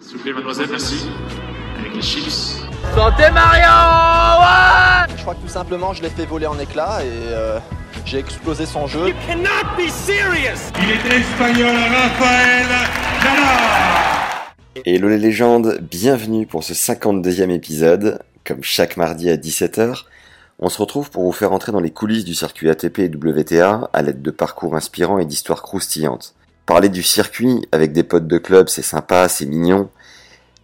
S'il vous plaît, mademoiselle, merci. Avec les chips. Santé Mario ouais Je crois que tout simplement, je l'ai fait voler en éclats et euh, j'ai explosé son jeu. cannot be serious Il est espagnol, Rafael Nadal Hello les légendes, bienvenue pour ce 52e épisode. Comme chaque mardi à 17h, on se retrouve pour vous faire entrer dans les coulisses du circuit ATP et WTA à l'aide de parcours inspirants et d'histoires croustillantes. Parler du circuit avec des potes de club, c'est sympa, c'est mignon.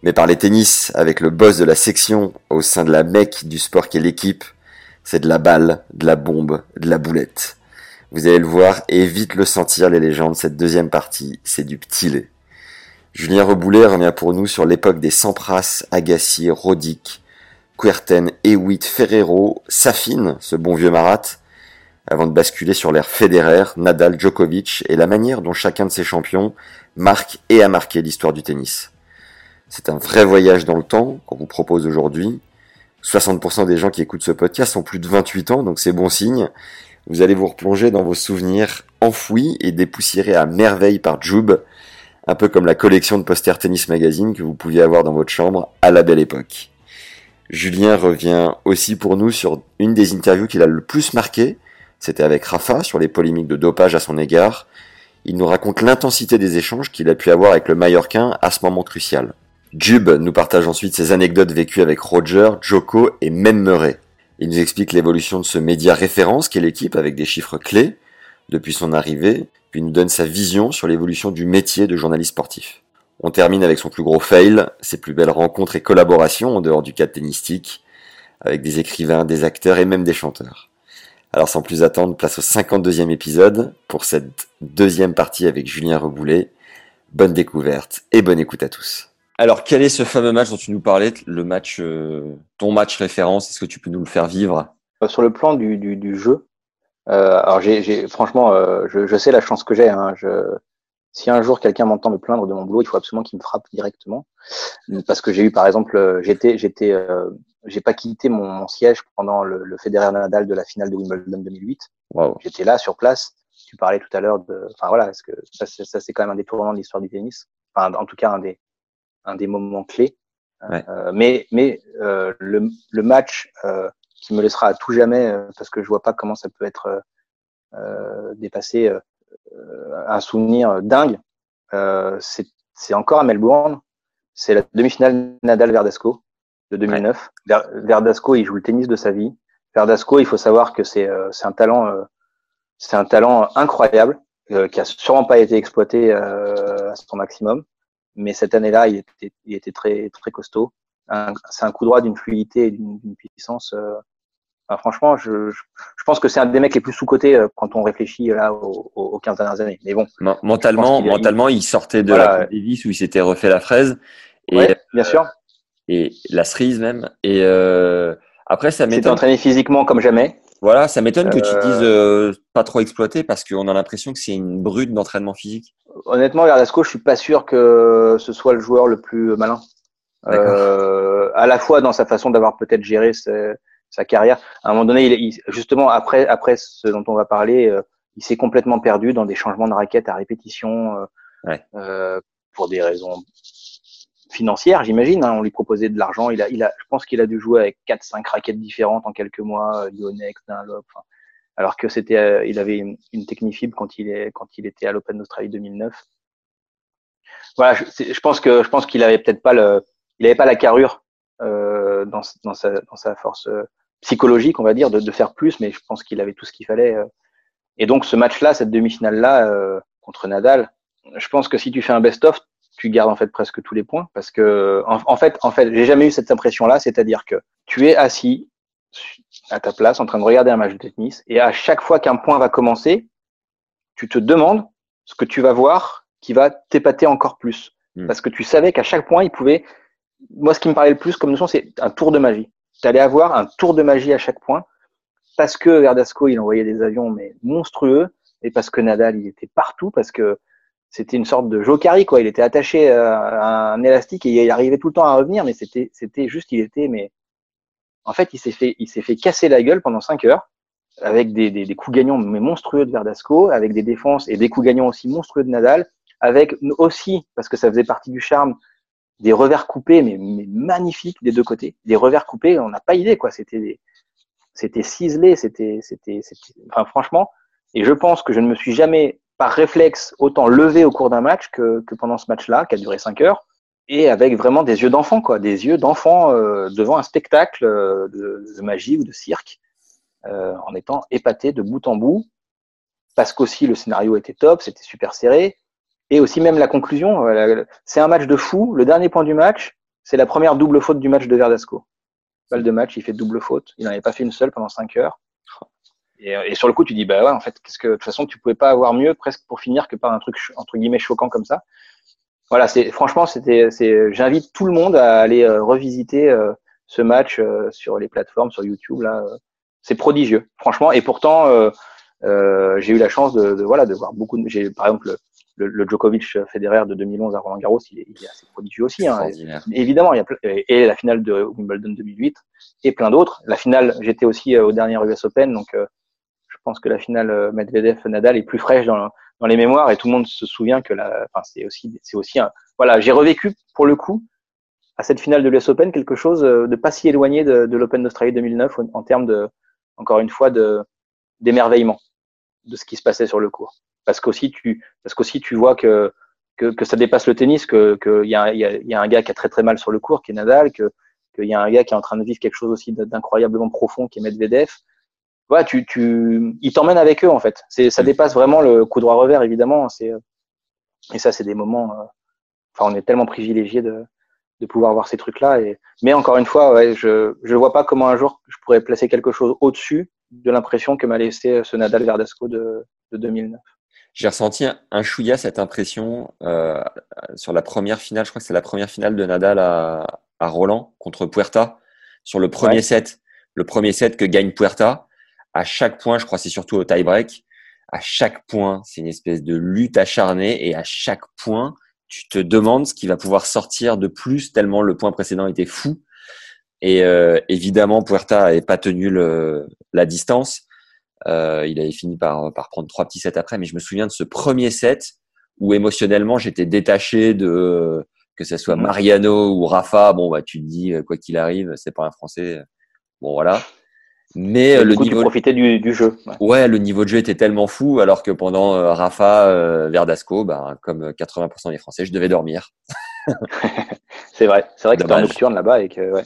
Mais parler tennis avec le boss de la section au sein de la mecque du sport qu'est l'équipe, c'est de la balle, de la bombe, de la boulette. Vous allez le voir et vite le sentir les légendes, cette deuxième partie, c'est du petit lait. Julien Reboulet revient pour nous sur l'époque des Sampras, Agassi, Rodic, Kuerten, Hewitt, Ferrero, Safin, ce bon vieux Marat, avant de basculer sur l'ère Federer, Nadal, Djokovic et la manière dont chacun de ces champions marque et a marqué l'histoire du tennis. C'est un vrai voyage dans le temps qu'on vous propose aujourd'hui. 60% des gens qui écoutent ce podcast ont plus de 28 ans, donc c'est bon signe. Vous allez vous replonger dans vos souvenirs enfouis et dépoussiérés à merveille par Joub, un peu comme la collection de posters Tennis Magazine que vous pouviez avoir dans votre chambre à la belle époque. Julien revient aussi pour nous sur une des interviews qu'il a le plus marqué. C'était avec Rafa sur les polémiques de dopage à son égard. Il nous raconte l'intensité des échanges qu'il a pu avoir avec le Mallorquin à ce moment crucial. Jub nous partage ensuite ses anecdotes vécues avec Roger, Joko et même Murray. Il nous explique l'évolution de ce média référence qu'est l'équipe avec des chiffres clés depuis son arrivée, puis nous donne sa vision sur l'évolution du métier de journaliste sportif. On termine avec son plus gros fail, ses plus belles rencontres et collaborations en dehors du cadre tennistique, avec des écrivains, des acteurs et même des chanteurs. Alors sans plus attendre, place au 52e épisode pour cette deuxième partie avec Julien Reboulet. Bonne découverte et bonne écoute à tous. Alors quel est ce fameux match dont tu nous parlais, le match, euh, ton match référence? Est-ce que tu peux nous le faire vivre? Euh, Sur le plan du, du, du jeu, euh, alors j'ai, franchement, euh, je, je sais la chance que j'ai. Hein, je, si un jour quelqu'un m'entend me plaindre de mon boulot, il faut absolument qu'il me frappe directement, parce que j'ai eu par exemple, j'étais, j'étais, j'ai pas quitté mon, mon siège pendant le, le Federer Nadal de la finale de Wimbledon 2008. Waouh. J'étais là sur place. Tu parlais tout à l'heure de, enfin voilà, parce que ça, c'est, ça c'est quand même un des tournants de l'histoire du tennis. Enfin, en tout cas un des, un des moments clés. Ouais. Euh, mais, mais euh, le, le match euh, qui me laissera à tout jamais, euh, parce que je vois pas comment ça peut être euh, euh, dépassé, euh, euh, un souvenir dingue. Euh, c'est, c'est encore à Melbourne. C'est la demi-finale Nadal-Verdasco de 2009. Ver- Verdasco, il joue le tennis de sa vie. Verdasco, il faut savoir que c'est, euh, un talent, euh, c'est un talent incroyable euh, qui a sûrement pas été exploité à son maximum. Mais cette année-là, il était, il était très, très costaud. C'est un coup droit d'une fluidité et d'une, puissance. Enfin, franchement, je, je, je pense que c'est un des mecs les plus sous-cotés euh, quand on réfléchit là aux, aux, aux 15 dernières années. Mais bon, Mentalement, a- mentalement, il sortait de Voilà, la Coupe Davis où il s'était refait la fraise et, ouais, bien sûr. Et la cerise même. Et euh, après, ça Il s'était m'étonne. entraîné physiquement comme jamais. Voilà, ça m'étonne que tu Euh, dises euh, pas trop exploité parce qu'on a l'impression que c'est une brute d'entraînement physique. Honnêtement, Verdasco, je suis pas sûr que ce soit le joueur le plus malin. Euh, à la fois dans sa façon d'avoir peut-être géré sa, sa carrière. À un moment donné, il, il- justement après après ce dont on va parler, euh, il s'est complètement perdu dans des changements de raquettes à répétition euh, Ouais. euh, pour des raisons financières, j'imagine. hein. on lui proposait de l'argent. Il a, il a, je pense qu'il a dû jouer avec quatre, cinq raquettes différentes en quelques mois, euh, Yonex, Dunlop. enfin, alors que c'était, euh, il avait une, une technifibre quand il est, quand il était à l'Open d'Australie 2009. Voilà, je, je pense que, je pense qu'il avait peut-être pas le, il avait pas la carrure euh, dans, dans sa, dans sa force euh, psychologique, on va dire, de, de faire plus, mais je pense qu'il avait tout ce qu'il fallait. euh. Et donc ce match-là, cette demi-finale-là euh, contre Nadal, je pense que si tu fais un best-of, tu gardes en fait presque tous les points parce que en, en fait, en fait, j'ai jamais eu cette impression-là, c'est-à-dire que tu es assis à ta place en train de regarder un match de tennis et à chaque fois qu'un point va commencer, tu te demandes ce que tu vas voir qui va t'épater encore plus. Hmm. Parce que tu savais qu'à chaque point, il pouvait. Moi, ce qui me parlait le plus comme notion, c'est un tour de magie. Tu allais avoir un tour de magie à chaque point parce que Verdasco, il envoyait des avions mais monstrueux et parce que Nadal, il était partout parce que c'était une sorte de jokari quoi. Il était attaché à un élastique et il arrivait tout le temps à revenir, mais c'était c'était juste, il était mais en fait, il s'est fait il s'est fait casser la gueule pendant cinq heures avec des, des, des, coups gagnants mais monstrueux de Verdasco, avec des défenses et des coups gagnants aussi monstrueux de Nadal, avec aussi parce que ça faisait partie du charme des revers coupés mais, mais magnifiques des deux côtés, des revers coupés, on n'a pas idée quoi. C'était c'était ciselé, c'était, c'était, enfin, franchement. Et je pense que je ne me suis jamais, par réflexe, autant levé au cours d'un match que, pendant ce match-là, qui a duré cinq heures, et avec vraiment des yeux d'enfant, quoi, des yeux d'enfant euh, devant un spectacle euh, de, magie ou de cirque, euh, en étant épaté de bout en bout, parce qu'aussi le scénario était top, c'était super serré, et aussi même la conclusion, c'est un match de fou. Le dernier point du match, c'est la première double faute du match de Verdasco balle de match, il fait double faute. Il n'en avait pas fait une seule pendant 5 heures. Et, et, sur le coup, tu dis, bah ouais, en fait, qu'est-ce que, de toute façon, tu pouvais pas avoir mieux presque pour finir que par un truc, entre guillemets, choquant comme ça. Voilà, c'est, franchement, c'était, c'est, j'invite tout le monde à aller euh, revisiter euh, ce match euh, sur les plateformes, sur YouTube, là. c'est prodigieux, franchement. Et pourtant, j'ai eu la chance de, de, voilà, de voir beaucoup de, j'ai, par exemple, le, le, Djokovic Federer de 2011 à Roland Garros, il est, il est assez prodigieux aussi. Hein. évidemment, il y a et la finale de Wimbledon 2008 et plein d'autres. La finale, j'étais aussi au dernier US Open, donc euh, pense que la finale Medvedev-Nadal est plus fraîche dans, les mémoires et tout le monde se souvient que la, enfin c'est aussi, c'est aussi un, voilà, j'ai revécu pour le coup à cette finale de l'US Open quelque chose de pas si éloigné de, l'Open d'Australie 2009 en, termes de, encore une fois, d'émerveillement de ce qui se passait sur le court. Parce qu'aussi tu parce qu'aussi tu vois que, que, ça dépasse le tennis que qu'il y a, y, y a un gars qui a très très mal sur le court qui est Nadal que qu'il y a un gars qui est en train de vivre quelque chose aussi d'incroyablement profond qui est Medvedev voilà tu tu ils t'emmènent avec eux en fait c'est ça dépasse vraiment le coup droit revers évidemment c'est et ça c'est des moments enfin on est tellement privilégié de de pouvoir voir ces trucs là et mais encore une fois ouais je je vois pas comment un jour je pourrais placer quelque chose au dessus de l'impression que m'a laissé ce Nadal Verdasco de, de 2009 j'ai ressenti un chouïa cette impression euh, sur la première finale. Je crois que c'est la première finale de Nadal à, à Roland contre Puerta sur le premier ouais. set. Le premier set que gagne Puerta. À chaque point, je crois c'est surtout au tie-break. À chaque point, c'est une espèce de lutte acharnée et à chaque point, tu te demandes ce qui va pouvoir sortir de plus tellement le point précédent était fou. Et euh, évidemment, Puerta n'avait pas tenu le, la distance. Euh, il avait fini par, par prendre trois petits sets après, mais je me souviens de ce premier set où émotionnellement j'étais détaché de que ce soit Mariano ou Rafa. Bon, bah tu te dis quoi qu'il arrive, c'est pas un Français. Bon voilà. Mais du le coup, niveau tu profitais du, du jeu. Ouais. ouais. le niveau de jeu était tellement fou, alors que pendant euh, Rafa, euh, Verdasco, bah, comme 80% des Français, je devais dormir. c'est vrai, c'est vrai que c'était en nocturne là-bas et que ouais.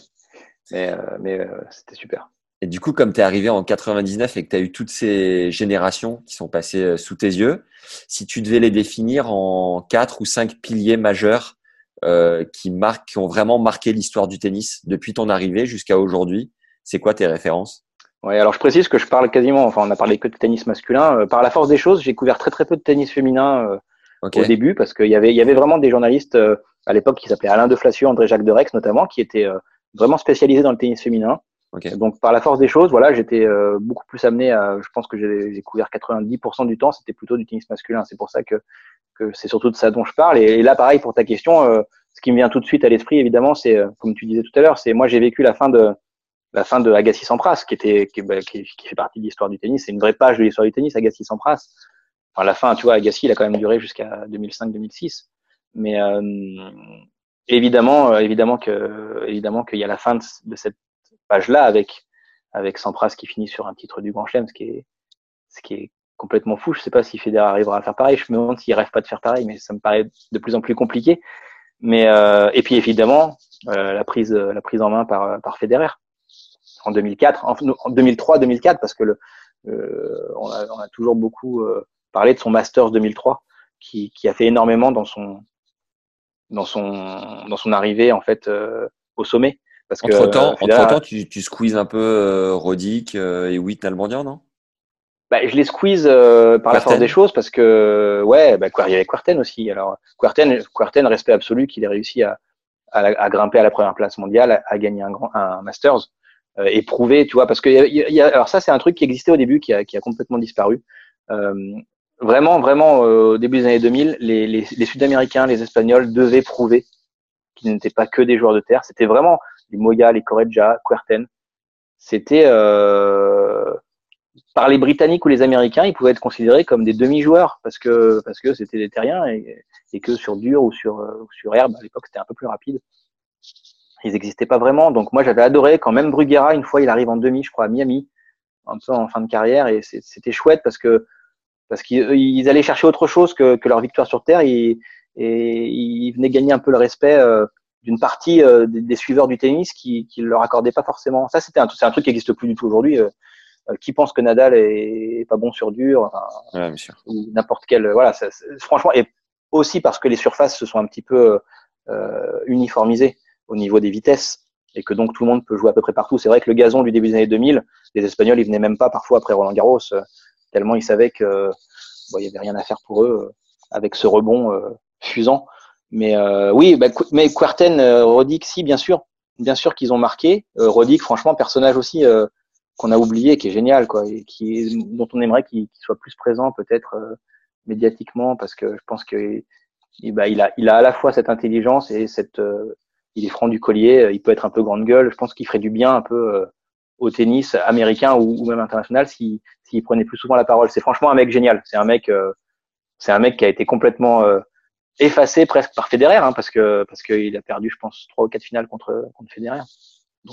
Mais, euh, mais c'était super. Et du coup, comme tu es arrivé en 99 et que tu as eu toutes ces générations qui sont passées euh, sous tes yeux, si tu devais les définir en quatre ou cinq piliers majeurs euh, qui, marquent, qui ont vraiment marqué l'histoire du tennis depuis ton arrivée jusqu'à aujourd'hui, c'est quoi tes références? Ouais, alors je précise que je parle quasiment, enfin on a parlé que de tennis masculin. Euh, par la force des choses, j'ai couvert très très peu de tennis féminin euh, okay. au début parce qu'il y avait, y avait vraiment des journalistes euh, à l'époque qui s'appelaient Alain de Flacieux, André Jacques de Rex notamment, qui étaient vraiment spécialisés dans le tennis féminin. Okay. Donc par la force des choses, voilà, j'étais euh, beaucoup plus amené à, je pense que j'ai couvert 90% du temps, c'était plutôt du tennis masculin. C'est pour ça que, que c'est surtout de ça dont je parle. Et, et là, pareil pour ta question, euh, ce qui me vient tout de suite à l'esprit, évidemment, c'est comme tu disais tout à l'heure, c'est moi j'ai vécu la fin de la fin de Agassi Sampras, qui était qui, bah, qui, qui fait partie de l'histoire du tennis. C'est une vraie page de l'histoire du tennis, Agassi Sampras. Enfin la fin, tu vois, Agassi, il a quand même duré jusqu'à 2005-2006. Mais euh, évidemment, euh, évidemment que évidemment qu'il y a la fin de, de cette page-là avec avec Sampras qui finit sur un titre du Grand Chelem, ce qui est ce qui est complètement fou. Je sais pas si Federer arrivera à faire pareil. Je me demande s'il rêve pas de faire pareil, mais ça me paraît de plus en plus compliqué. Mais euh, et puis évidemment euh, la prise la prise en main par par Federer en 2004, en, en 2003, 2004, parce que le euh, on, a, on, a, toujours beaucoup euh, parlé de son Masters 2003, qui, qui a fait énormément dans son dans son dans son arrivée en fait euh, au sommet. Parce entre que, temps, Federer, entre temps, tu, tu squeezes un peu euh, Roddick euh, et Witt Nalbandian, non? Bah, je les squeeze euh, par la force des choses parce que ouais, bah, il y avait Quarten aussi. Alors Quarten, Quarten respect absolu qu'il ait réussi à, à, à, grimper à la première place mondiale, à, gagner un grand un Masters euh, et prouver, tu vois, parce que y a, y a, alors ça c'est un truc qui existait au début qui a, qui a complètement disparu. Euh, vraiment, vraiment au début des années 2000, les, les, les Sud-Américains, les Espagnols devaient prouver qu'ils n'étaient pas que des joueurs de terre. C'était vraiment les Moya, les Correggia, Quarten. C'était euh, par les Britanniques ou les Américains, ils pouvaient être considérés comme des demi-joueurs parce que parce que c'était des terriens et, et, que sur dur ou sur euh, sur herbe à l'époque c'était un peu plus rapide. Ils n'existaient pas vraiment. Donc moi j'avais adoré quand même Bruguera une fois il arrive en demi, je crois à Miami, un peu en fin de carrière et c'était chouette parce que parce qu'ils allaient chercher autre chose que, que leur victoire sur terre et, et ils venaient gagner un peu le respect euh, d'une partie euh, des, des, suiveurs du tennis qui qui leur accordaient pas forcément. Ça c'était un, c'est un truc qui n'existe plus du tout aujourd'hui. Euh, euh, qui pense que Nadal est, pas bon sur dur ouais, ou n'importe quel voilà ça, franchement et aussi parce que les surfaces se sont un petit peu euh, uniformisées au niveau des vitesses et que donc tout le monde peut jouer à peu près partout. C'est vrai que le gazon du début des années 2000 les Espagnols ils venaient même pas parfois après Roland Garros euh, tellement ils savaient que bon, il y avait rien à faire pour eux euh, avec ce rebond euh, fusant. Mais oui bah, mais Quarten Rodic si bien sûr. Bien sûr qu'ils ont marqué. Rodic franchement personnage aussi qu'on a oublié, qui est génial, quoi, et qui dont on aimerait qu'il soit plus présent peut-être euh, médiatiquement, parce que je pense que bah, il a, il a à la fois cette intelligence et cette, euh, il est franc du collier, il peut être un peu grande gueule. Je pense qu'il ferait du bien un peu euh, au tennis américain ou, même international s'il si, prenait plus souvent la parole. C'est franchement un mec génial. C'est un mec, c'est un mec qui a été complètement effacé presque par Federer, hein, parce que parce qu'il a perdu, je pense, trois ou quatre finales contre contre Federer,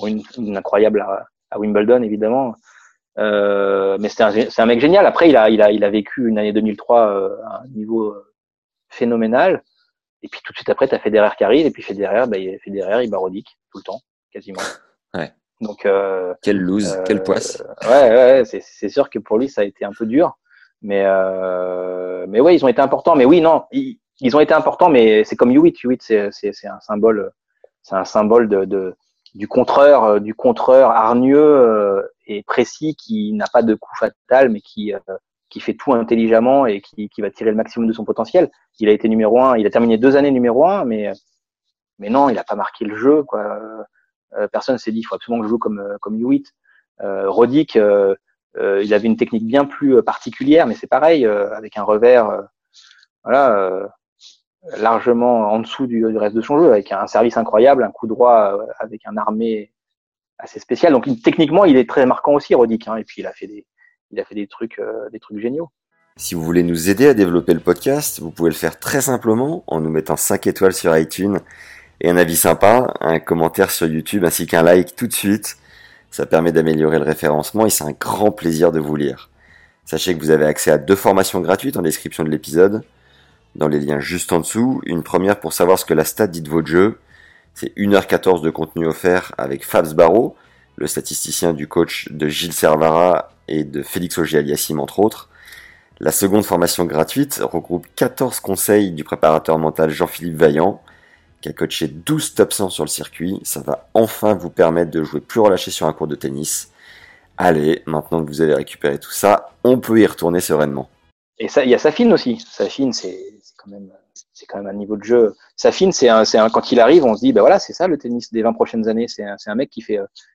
une, incroyable à Wimbledon évidemment. Euh, mais c'est un, un, mec génial. Après, il a, il a, il a vécu une année 2003 euh, à un niveau euh, phénoménal. Et puis tout de suite après, tu as Federer qui arrive. Et puis Federer, bah, il, Federer, il barodique tout le temps, quasiment. Ouais. Donc, euh, quelle lose, euh, quelle poisse. Ouais, ouais, c'est sûr que pour lui, ça a été un peu dur. Mais, mais ouais, ils ont été importants. Mais oui, non, ils, ils ont été importants. Mais c'est comme Hewitt. Hewitt, c'est un symbole, c'est un symbole de, de du contreur, euh, du contreur hargneux euh, et précis qui n'a pas de coup fatal, mais qui euh, qui fait tout intelligemment et qui, qui va tirer le maximum de son potentiel. Il a été numéro un, il a terminé deux années numéro un, mais mais non, il n'a pas marqué le jeu. Quoi. personne s'est dit il faut absolument que je joue comme comme Hewitt. Euh, Roddick, euh, il avait une technique bien plus particulière, mais c'est pareil avec un revers. voilà, largement en dessous du, du, reste de son jeu, avec un service incroyable, un coup droit euh, avec un armé assez spécial. Donc techniquement, il est très marquant aussi, Rodic. Hein, et puis il a fait des, il a fait des trucs, euh, des trucs géniaux. Si vous voulez nous aider à développer le podcast, vous pouvez le faire très simplement en nous mettant 5 étoiles sur iTunes et un avis sympa, un commentaire sur YouTube ainsi qu'un like tout de suite. Ça permet d'améliorer le référencement et c'est un grand plaisir de vous lire. Sachez que vous avez accès à deux formations gratuites en description de l'épisode dans les liens juste en dessous. Une première pour savoir ce que la stat dit de votre jeu. C'est 1h14 de contenu offert avec Fabs Barreau, le statisticien du coach de Gilles Servara et de Félix Auger-Aliassime entre autres. La seconde formation gratuite regroupe 14 conseils du préparateur mental Jean-Philippe Vaillant, qui a coaché 12 top 100 sur le circuit. Ça va enfin vous permettre de jouer plus relâché sur un cours de tennis. Allez, maintenant que vous avez récupéré tout ça, on peut y retourner sereinement. Et il y a Safine aussi. Safine, c'est quand même, quand même un niveau de jeu. Safine, c'est un, un, quand il arrive, on se dit, ben voilà, c'est ça le tennis des 20 prochaines années. C'est un, un mec qui fait, qui fait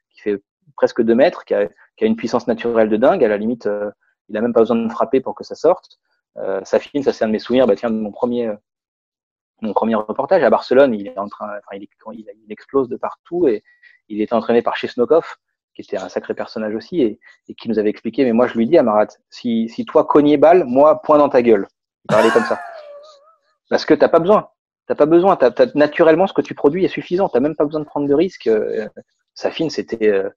presque 2 mètres, qui a, une puissance naturelle de dingue. À la limite, euh, il a même pas besoin de frapper pour que ça sorte. Euh, Safine, ça c'est un de mes souvenirs. Bah tiens, de mon premier, mon premier reportage à Barcelone, il est en train, enfin, il, il, explose de partout et il était entraîné par Chesnokov qui était un sacré personnage aussi, et, qui nous avait expliqué, mais moi je lui dis à Marat, si, si toi cogné balle, moi point dans ta gueule. Il parlait comme ça. Parce que t'as pas besoin. T'as pas besoin. Naturellement ce que tu produis est suffisant. T'as même pas besoin de prendre de risques. Euh, Safine, c'était, euh,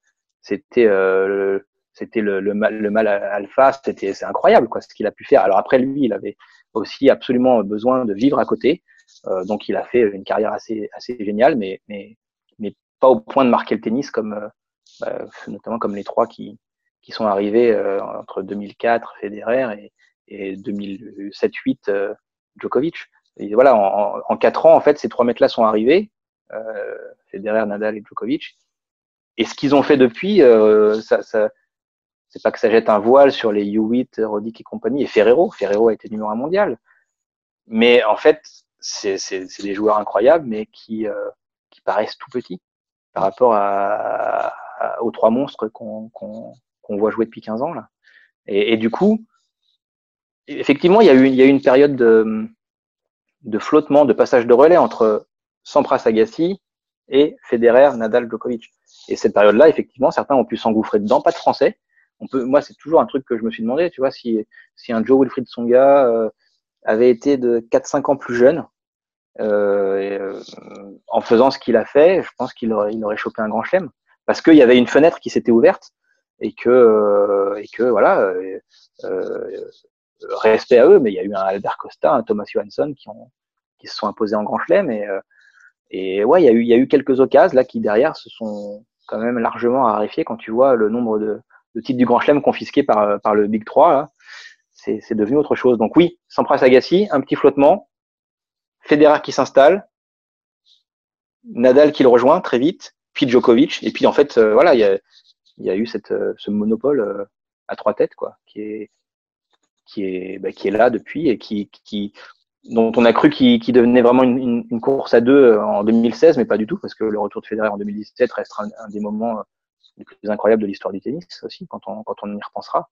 c'était, euh, c'était le, le, mal, le mal alpha. C'était, c'est incroyable quoi, ce qu'il a pu faire. Alors après lui, il avait aussi absolument besoin de vivre à côté. Euh, donc il a fait une carrière assez, assez géniale, mais, mais, mais pas au point de marquer le tennis comme, euh, bah, notamment comme les trois qui, qui sont arrivés euh, entre 2004 Federer et, et 2007-8 euh, Djokovic. Voilà, en, en, quatre ans, en fait, ces trois mecs-là sont arrivés, euh, Federer, Nadal et Djokovic. Et ce qu'ils ont fait depuis, euh, ça, ça, c'est pas que ça jette un voile sur les U8, Roddick et compagnie, et Ferrero. Ferrero a été numéro un mondial. Mais en fait, c'est des joueurs incroyables, mais qui, euh, qui paraissent tout petits par rapport à, aux trois monstres qu'on voit jouer depuis 15 ans. Là. Et, et, du coup, effectivement, il y a eu, il y a eu une période de, de flottement, de passage de relais entre Sampras Agassi et Federer, Nadal, Djokovic. Et cette période-là, effectivement, certains ont pu s'engouffrer dedans, pas de français. On peut, moi, c'est toujours un truc que je me suis demandé, tu vois, si, si un Joe Wilfried Songa euh, avait été de 4-5 ans plus jeune, euh, en faisant ce qu'il a fait, je pense qu'il aurait, il aurait chopé un grand chelem. Parce qu'il y avait une fenêtre qui s'était ouverte et que, euh, et que voilà, euh, euh, respect à eux, mais il y a eu un Albert Costa, un Thomas Johansson qui, ont, qui se sont imposés en grand chelem. Et, et ouais, il y, a eu, y a eu quelques occasions là qui derrière se sont quand même largement raréfiées quand tu vois le nombre de, titres du grand chelem confisqués par, par le Big 3. C'est devenu autre chose. Donc oui, Sampras Agassi, un petit flottement, Federer qui s'installe, Nadal qui le rejoint très vite, puis Djokovic. Et puis en fait, euh, voilà, il y a, eu euh, ce monopole euh, à trois têtes, quoi, qui est, qui est, bah, là depuis et qui, qui dont on a cru qu'il devenait vraiment une, une, course à deux en 2016, mais pas du tout, parce que le retour de Federer en 2017 reste un, des moments les plus incroyables de l'histoire du tennis aussi, quand on, quand on y repensera,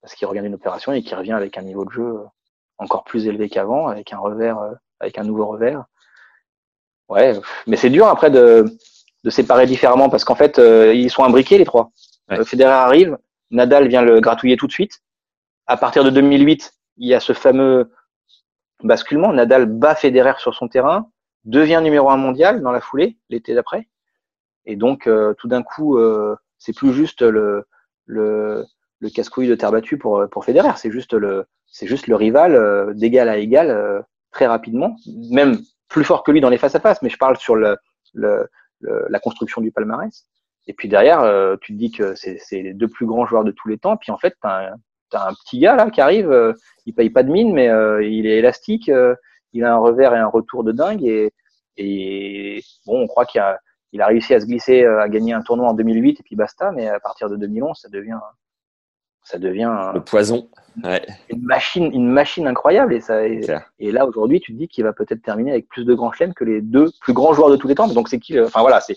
parce qu'il revient d'une opération et qu'il revient avec un niveau de jeu encore plus élevé qu'avant, avec un revers avec un nouveau revers. Ouais, mais c'est dur après de, de séparer différemment parce qu'en fait, euh, ils sont imbriqués les trois. Euh, Federer arrive, Nadal vient le gratouiller tout de suite. À partir de 2008, il y a ce fameux basculement. Nadal bat Federer sur son terrain, devient numéro un mondial dans la foulée l'été d'après. Et donc, euh, tout d'un coup, c'est plus juste le, le, le casse-couille de terre battue pour, pour Federer. C'est juste le, c'est juste le rival d'égal à égal très rapidement, même plus fort que lui dans les face-à-face, mais je parle sur le, la construction du palmarès. Et puis derrière, euh, tu te dis que c'est les deux plus grands joueurs de tous les temps. Puis en fait, un petit gars là qui arrive, euh, il paye pas de mine, mais euh, il est élastique, il a un revers et un retour de dingue. Et, et bon, on croit qu'il a, il a réussi à se glisser, à gagner un tournoi en 2008 et puis basta. Mais à partir de 2011, ça devient ça devient le poison. Ouais. Une machine, une machine incroyable. Et, ça, et, là aujourd'hui, tu te dis qu'il va peut-être terminer avec plus de grands chelems que les deux plus grands joueurs de tous les temps. Donc c'est qui Enfin voilà, c'est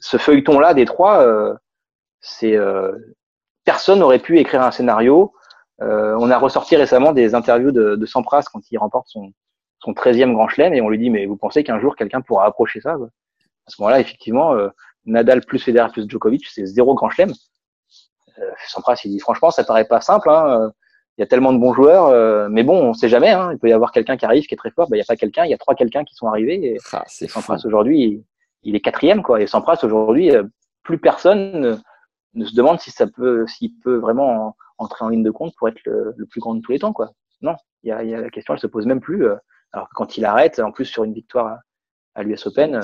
ce feuilleton-là des trois. Euh, c'est euh, personne n'aurait pu écrire un scénario. Euh, on a ressorti récemment des interviews de, de Sampras quand il remporte son son 13e grand chelem et on lui dit mais vous pensez qu'un jour quelqu'un pourra approcher ça À ce moment-là, effectivement, euh, Nadal plus Federer plus Djokovic, c'est zéro grand chelem. Euh, Sampras, il dit franchement, ça paraît pas simple. Hein. Il y a tellement de bons joueurs, euh, mais bon, on sait jamais. Hein. Il peut y avoir quelqu'un qui arrive qui est très fort. Ben, il n'y a pas quelqu'un, il y a trois quelqu'un qui sont arrivés. Et, ah, Sampras aujourd'hui, il, est quatrième quoi. Et Sampras aujourd'hui, euh, plus personne ne, se demande si ça peut, s'il peut vraiment entrer en ligne de compte pour être le, plus grand de tous les temps quoi. Non, il y a, la question, elle se pose même plus. alors que quand il arrête, en plus sur une victoire à, l'US Open,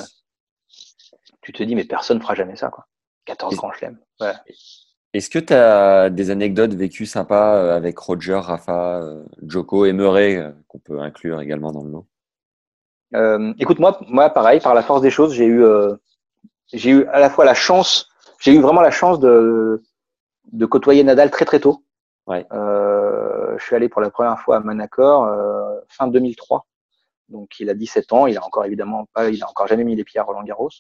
tu te dis mais personne ne fera jamais ça quoi. 14 grands chelems. Est-ce que tu as des anecdotes vécues sympas euh, avec Roger, Rafa, euh, Joko et Murray euh, qu'on peut inclure également dans le lot? Euh, Écoute, moi, moi, pareil, par la force des choses, j'ai eu, euh, j'ai eu à la fois la chance, j'ai eu vraiment la chance de, de côtoyer Nadal très très tôt. Ouais. Euh, je suis allé pour la première fois à Manacor fin 2003. Donc il a 17 ans, il a encore évidemment pas, il a encore jamais mis les pieds à Roland Garros.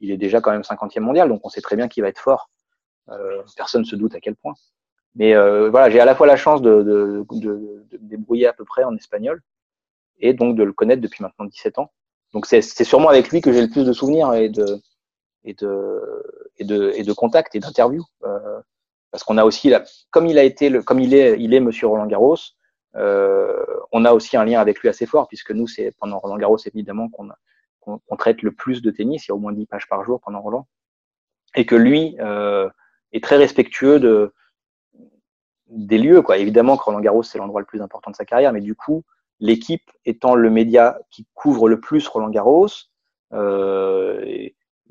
Il est déjà quand même 50e mondial, donc on sait très bien qu'il va être fort euh, personne se doute à quel point. Mais euh, voilà, j'ai à la fois la chance de, de, de, de, me débrouiller à peu près en espagnol et donc de le connaître depuis maintenant 17 ans. Donc c'est sûrement avec lui que j'ai le plus de souvenirs et de et de et de et de contacts et d'interviews euh, parce qu'on a aussi la, comme il a été le, comme il est il est Monsieur Roland Garros, euh, on a aussi un lien avec lui assez fort puisque nous c'est pendant Roland Garros évidemment qu'on qu'on traite le plus de tennis, il y a au moins 10 pages par jour pendant Roland et que lui euh, est très respectueux de des lieux. Quoi. Évidemment que Roland Garros, c'est l'endroit le plus important de sa carrière, mais du coup, l'équipe étant le média qui couvre le plus Roland Garros,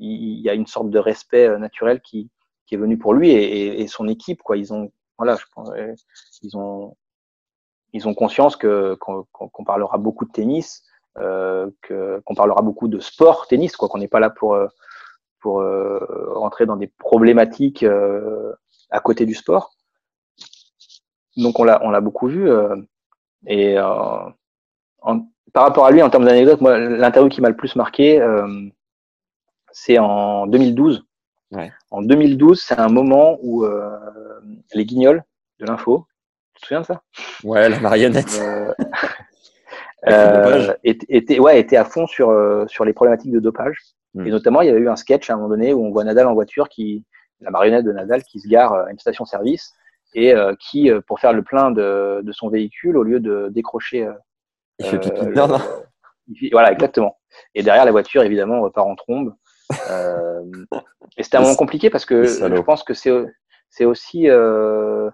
il y a une sorte de respect euh, naturel qui, qui est venu pour lui et, son équipe. Quoi. Ils ont, voilà, pense, ils ont, ils ont conscience que qu'on parlera beaucoup de tennis, euh, qu'on parlera beaucoup de sport tennis, quoi, qu'on n'est pas là pour euh, pour euh, rentrer dans des problématiques euh, à côté du sport. donc on l'a on l'a beaucoup vu et par rapport à lui en termes d'anecdotes, moi l'interview qui m'a le plus marqué, c'est en 2012. Ouais. En 2012, c'est un moment où les Guignols de l'info, tu te souviens de ça? Ouais, la marionnette. euh, était, ouais, était à fond sur, euh, sur les problématiques de dopage. Hmm. Et notamment, il y avait eu un sketch à un moment donné où on voit Nadal en voiture, qui, la marionnette de Nadal, qui se gare à une station-service et euh, qui, euh, pour faire le plein de, de, son véhicule, au lieu de décrocher. il fait pipi dedans, non? Voilà, exactement. Et derrière la voiture, évidemment, repart en trombe. Et c'était un moment compliqué parce que je pense que c'est aussi. Euh,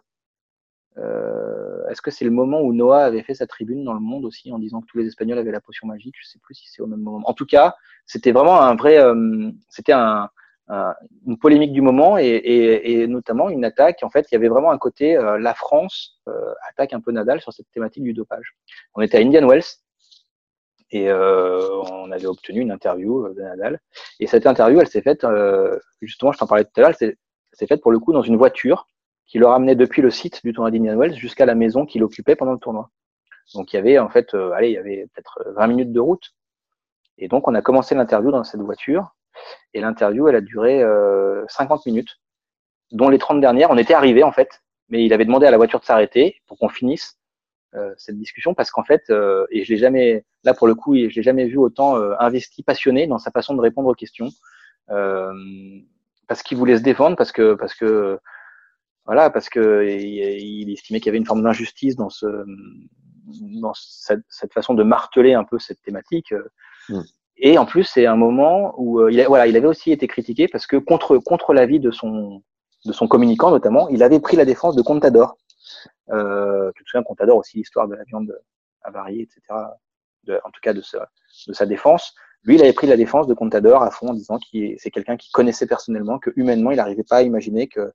est-ce que c'est le moment où Noah avait fait sa tribune dans le monde aussi en disant que tous les Espagnols avaient la potion magique? Je sais plus si c'est au même moment. En tout cas, c'était vraiment un vrai, euh, c'était un, une polémique du moment et, et, et, notamment une attaque. En fait, il y avait vraiment un côté euh, la France euh, attaque un peu Nadal sur cette thématique du dopage. On était à Indian Wells et on avait obtenu une interview de Nadal. Et cette interview, elle s'est faite justement, je t'en parlais tout à l'heure, elle s'est faite pour le coup dans une voiture qui le ramenait depuis le site du tournoi d'Indian Wells jusqu'à la maison qu'il occupait pendant le tournoi. Donc il y avait en fait, euh, allez, il y avait peut-être 20 minutes de route. Et donc on a commencé l'interview dans cette voiture. Et l'interview, elle a duré euh, 50 minutes, dont les 30 dernières, on était arrivé en fait, mais il avait demandé à la voiture de s'arrêter pour qu'on finisse euh, cette discussion parce qu'en fait, euh, et je l'ai jamais, là pour le coup, je l'ai jamais vu autant euh, investi, passionné dans sa façon de répondre aux questions, parce qu'il voulait se défendre, parce que parce que voilà, parce que il, estimait qu'il y avait une forme d'injustice dans ce dans cette, cette, façon de marteler un peu cette thématique. Mm. Et en plus, c'est un moment où euh, il, a, voilà, il avait aussi été critiqué parce que contre contre l'avis de son de son communicant notamment, il avait pris la défense de Contador. Euh, tu te souviens Contador aussi l'histoire de la viande avariée, etc. En tout cas de sa, défense. Lui, il avait pris la défense de Contador à fond en disant que c'est quelqu'un qui connaissait personnellement, que humainement, il n'arrivait pas à imaginer que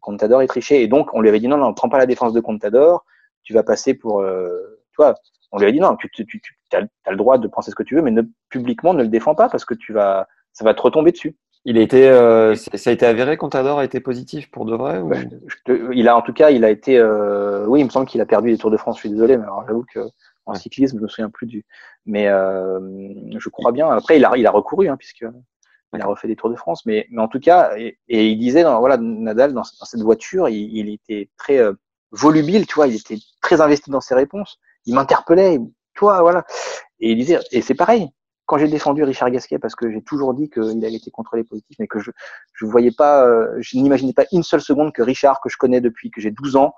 Contador est triché. Et donc, on lui avait dit non, non, prends pas la défense de Contador, tu vas passer pour. Euh, toi, on lui avait dit non, tu, tu, tu as, le droit de penser ce que tu veux, mais ne, publiquement, ne le défends pas parce que tu vas, ça va te retomber dessus. Il a été, euh, ça a été avéré, Contador a été positif pour de vrai ou... Il a en tout cas, il a été, euh, oui, il me semble qu'il a perdu les Tours de France. Je suis désolé, mais alors j'avoue que en cyclisme, je me souviens plus du, mais euh, je crois bien. Après, il a, il a recouru, hein, puisque il a refait des Tours de France, mais, mais en tout cas, et, il disait, dans, voilà, Nadal, dans, cette voiture, il, il était très euh, volubile, tu vois, il était très investi dans ses réponses. Il m'interpellait, tu vois, voilà. Et il disait, et c'est pareil, quand j'ai défendu Richard Gasquet, parce que j'ai toujours dit qu'il avait été contrôlé positif, mais que je je voyais pas, euh, je n'imaginais pas une seule seconde que Richard, que je connais depuis que j'ai 12 ans,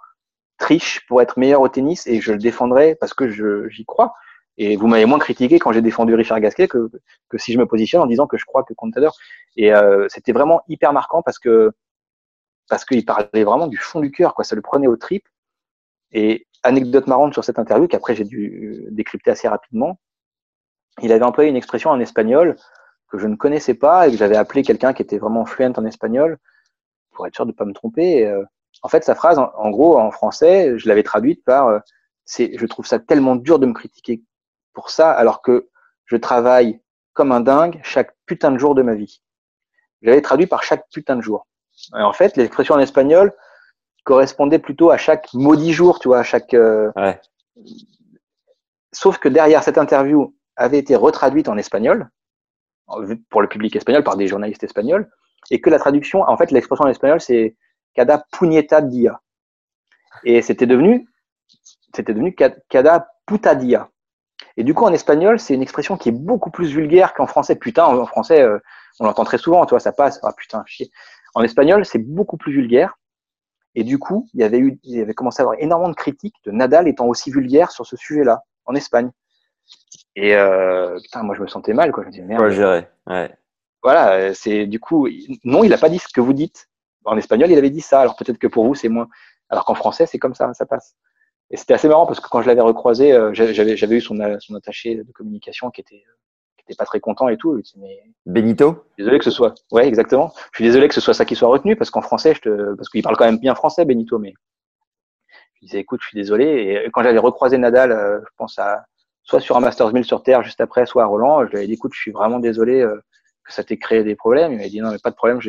triche pour être meilleur au tennis, et je le défendrai parce que j'y crois. Et vous m'avez moins critiqué quand j'ai défendu Richard Gasquet que, si je me positionne en disant que je crois que Contador. Et euh, c'était vraiment hyper marquant parce que parce qu'il parlait vraiment du fond du cœur, quoi. Ça le prenait au trip. Et anecdote marrante sur cette interview qu'après j'ai dû décrypter assez rapidement. Il avait employé une expression en espagnol que je ne connaissais pas et que j'avais appelé quelqu'un qui était vraiment fluent en espagnol pour être sûr de ne pas me tromper. Et, euh, en fait, sa phrase, en, en, gros, en français, je l'avais traduite par euh, c'est, je trouve ça tellement dur de me critiquer pour ça alors que je travaille comme un dingue chaque putain de jour de ma vie. J'avais traduit par chaque putain de jour. Et en fait, l'expression en espagnol correspondait plutôt à chaque maudit jour, tu vois, à chaque. Euh, ouais. Sauf que derrière cette interview avait été retraduite en espagnol pour le public espagnol par des journalistes espagnols et que la traduction, en fait, l'expression en espagnol c'est cada puñeta dia et c'était devenu c'était devenu cada putadilla. Et du coup, en espagnol, c'est une expression qui est beaucoup plus vulgaire qu'en français. Putain, en français, euh, on l'entend très souvent, tu vois, ça passe. Ah putain, chier. En espagnol, c'est beaucoup plus vulgaire. Et du coup, il y avait eu, il y avait commencé à avoir énormément de critiques de Nadal étant aussi vulgaire sur ce sujet-là, en Espagne. Et euh, putain, moi, je me sentais mal, quoi. Je me disais, merde. gérer. Ouais. Voilà, c'est du coup, non, il a pas dit ce que vous dites. En espagnol, il avait dit ça. Alors peut-être que pour vous, c'est moins. Alors qu'en français, c'est comme ça, ça passe. Et c'était assez marrant parce que quand je l'avais recroisé, euh, j'avais, j'avais eu son, son attaché de communication qui était, qui était pas très content et tout. mais Benito? Désolé que ce soit. Ouais, exactement. Je suis désolé que ce soit ça qui soit retenu parce qu'en français, je te, parce qu'il parle quand même bien français, Benito, mais je disais, écoute, je suis désolé. Et quand j'avais recroisé Nadal, euh, je pense à soit sur un Masters 1000 sur Terre juste après, soit à Roland, je lui avais dit, écoute, je suis vraiment désolé euh, que ça t'ait créé des problèmes. Il m'a dit, non, mais pas de problème.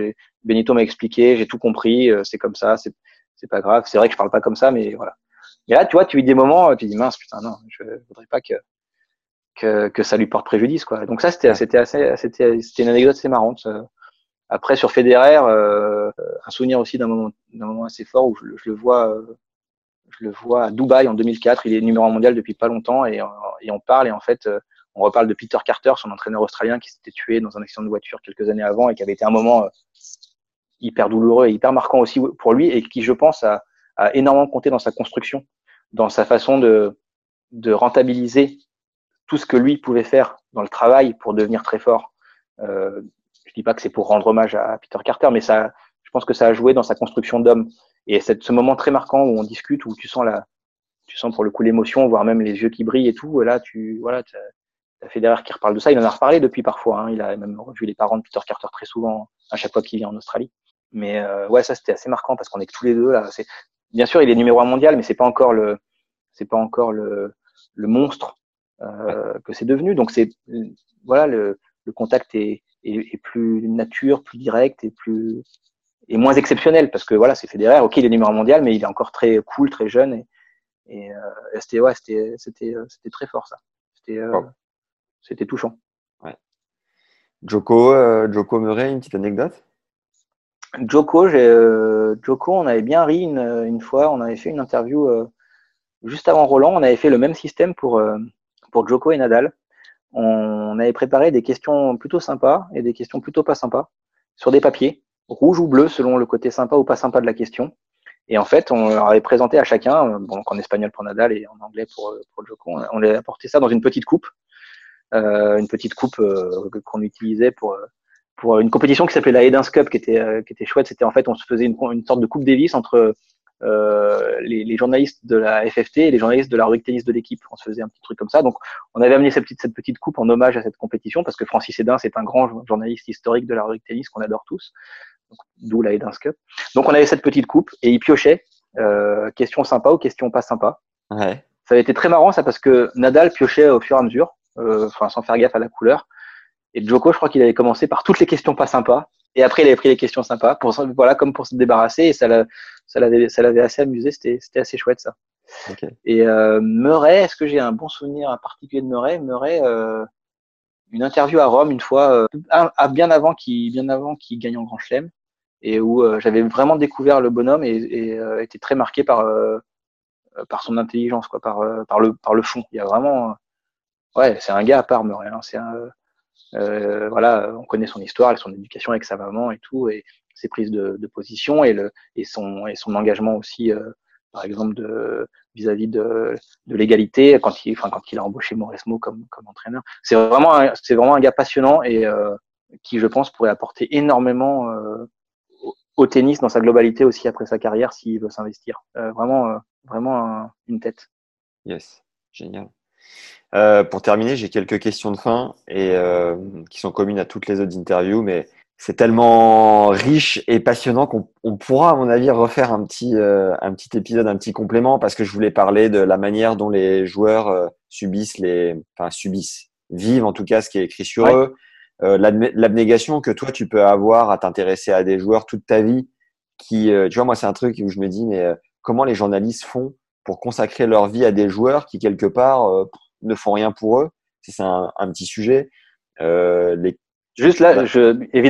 Benito m'a expliqué, j'ai tout compris, c'est comme ça, c'est, c'est pas grave. C'est vrai que je parle pas comme ça, mais voilà. Et là, tu vois, tu vis des moments, tu dis mince, putain, non, je voudrais pas que que, que ça lui porte préjudice, quoi. Donc ça, c'était c'était assez, c'était c'était une anecdote assez marrante. Après, sur Federer, euh, un souvenir aussi d'un moment d'un moment assez fort où je, je le vois. Euh, le vois à Dubaï en 2004. Il est numéro un mondial depuis pas longtemps et, et on parle et en fait, on reparle de Peter Carter, son entraîneur australien qui s'était tué dans un accident de voiture quelques années avant et qui avait été un moment hyper douloureux et hyper marquant aussi pour lui et qui, je pense, a, énormément compté dans sa construction, dans sa façon de, de rentabiliser tout ce que lui pouvait faire dans le travail pour devenir très fort. Euh, je dis pas que c'est pour rendre hommage à Peter Carter, mais ça, je pense que ça a joué dans sa construction d'homme. Et c'est ce moment très marquant où on discute, où tu sens la, tu sens pour le coup l'émotion, voire même les yeux qui brillent et tout. Là, tu, voilà, as Federer qui reparle de ça. Il en a reparlé depuis parfois. Hein. Il a même revu les parents de Peter Carter très souvent, à chaque fois qu'il vient en Australie. Mais euh, ouais, ça c'était assez marquant parce qu'on est que tous les deux là. C'est bien sûr il est numéro un mondial, mais c'est pas encore le c'est pas encore le, le monstre euh, que c'est devenu. Donc c'est voilà le, le contact est, est, est, plus nature, plus direct et plus et moins exceptionnel parce que voilà c'est Federer. Ok, il est numéro mondial, mais il est encore très cool, très jeune et, et, euh, c'était ouais c'était c'était euh, c'était très fort ça. C'était euh, c'était touchant. Ouais. Joko euh, Joko Murray, une petite anecdote? Joko, Joko, on avait bien ri une, une, fois. On avait fait une interview juste avant Roland. On avait fait le même système pour, pour Joko et Nadal. On avait préparé des questions plutôt sympas et des questions plutôt pas sympas sur des papiers, rouge ou bleu selon le côté sympa ou pas sympa de la question. Et en fait, on leur avait présenté à chacun, bon, en espagnol pour Nadal et en anglais pour, pour Joko, on avait apporté ça dans une petite coupe, euh, une petite coupe qu'on utilisait pour pour une compétition qui s'appelait la Edens Cup, qui était, euh, qui était chouette. C'était en fait, on se faisait une, une sorte de coupe Davis entre euh, les, les, journalistes de la FFT et les journalistes de la rubrique tennis de l'équipe. On se faisait un petit truc comme ça. Donc, on avait amené cette petite, cette petite coupe en hommage à cette compétition parce que Francis Edens est un grand journaliste historique de la rubrique tennis qu'on adore tous. D'où la Edens Cup. Donc, on avait cette petite coupe et il piochait euh, question sympa ou question pas sympa. Ouais. Ça a été très marrant ça parce que Nadal piochait au fur et à mesure, euh, enfin sans faire gaffe à la couleur. Et Joko, je crois qu'il avait commencé par toutes les questions pas sympas. Et après, il avait pris les questions sympas, pour, voilà, comme pour se débarrasser. Et ça l'avait, ça l'avait assez amusé. C'était, c'était assez chouette, ça. Okay. Et euh, Murray, est-ce que j'ai un bon souvenir en particulier de Murray? Murray, euh, une interview à Rome une fois, euh, bien avant qu'il, bien avant gagne en Grand Chelem, et où euh, j'avais vraiment découvert le bonhomme et, et euh, été très marqué par par son intelligence, quoi, par par le par le fond. Il y a vraiment, ouais, c'est un gars à part Murray. Hein, c'est euh, voilà, on connaît son histoire son éducation avec sa maman et tout, et ses prises de, de position et, le, et, son, et son engagement aussi, euh, par exemple, vis-à-vis de, de l'égalité quand il, enfin, quand il a embauché Mauresmo comme, comme entraîneur. C'est vraiment, c'est vraiment un gars passionnant et euh, qui, je pense, pourrait apporter énormément euh, au tennis dans sa globalité aussi après sa carrière s'il veut s'investir. Euh, vraiment, vraiment un, une tête. Yes, génial. Pour terminer, j'ai quelques questions de fin et qui sont communes à toutes les autres interviews, mais c'est tellement riche et passionnant qu'on on pourra, à mon avis, refaire un petit, euh, un petit épisode, un petit complément, parce que je voulais parler de la manière dont les joueurs euh, subissent les, enfin subissent, vivent en tout cas ce qui est écrit sur Ouais. eux, euh, l'abné- l'abnégation que toi tu peux avoir à t'intéresser à des joueurs toute ta vie, qui, euh, tu vois, moi c'est un truc où je me dis, mais euh, comment les journalistes font pour consacrer leur vie à des joueurs qui quelque part euh, ne font rien pour eux? Ça, C'est un, un petit sujet. Euh, les... Juste là, je, évidemment,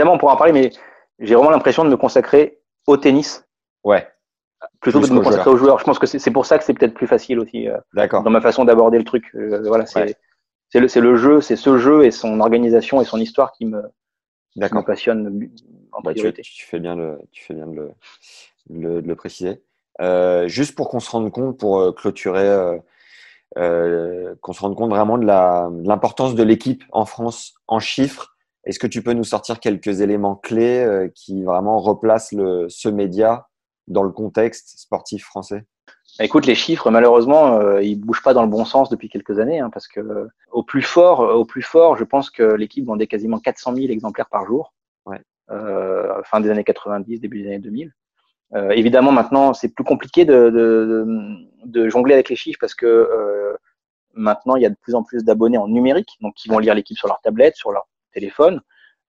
On pourra en parler, mais j'ai vraiment l'impression de me consacrer au tennis Ouais, plutôt que de me consacrer aux joueurs. Je pense que c'est pour ça que c'est peut-être plus facile aussi euh, d'accord. dans ma façon d'aborder le truc. Euh, voilà, c'est Ouais. le, jeu, c'est ce jeu et son organisation et son histoire qui me, qui me D'accord. passionne en Bah, tu, priorité. tu fais bien de, tu fais bien de le, le- de le préciser. Euh, juste pour qu'on se rende compte, pour clôturer, qu'on se rende compte vraiment de l'importance de l'équipe en France en chiffres. Est-ce que tu peux nous sortir quelques éléments clés qui vraiment replacent le, ce média dans le contexte sportif français? Écoute, les chiffres, malheureusement, euh, ils bougent pas dans le bon sens depuis quelques années, hein, parce que euh, au plus fort, au plus fort, je pense que l'équipe vendait quasiment 400 000 exemplaires par jour. Ouais. Euh, fin des années 90, début des années 2000. Euh, évidemment, maintenant, c'est plus compliqué de, de, de, jongler avec les chiffres parce que euh, maintenant, il y a de plus en plus d'abonnés en numérique, donc qui vont lire l'équipe sur leur tablette, sur leur téléphone.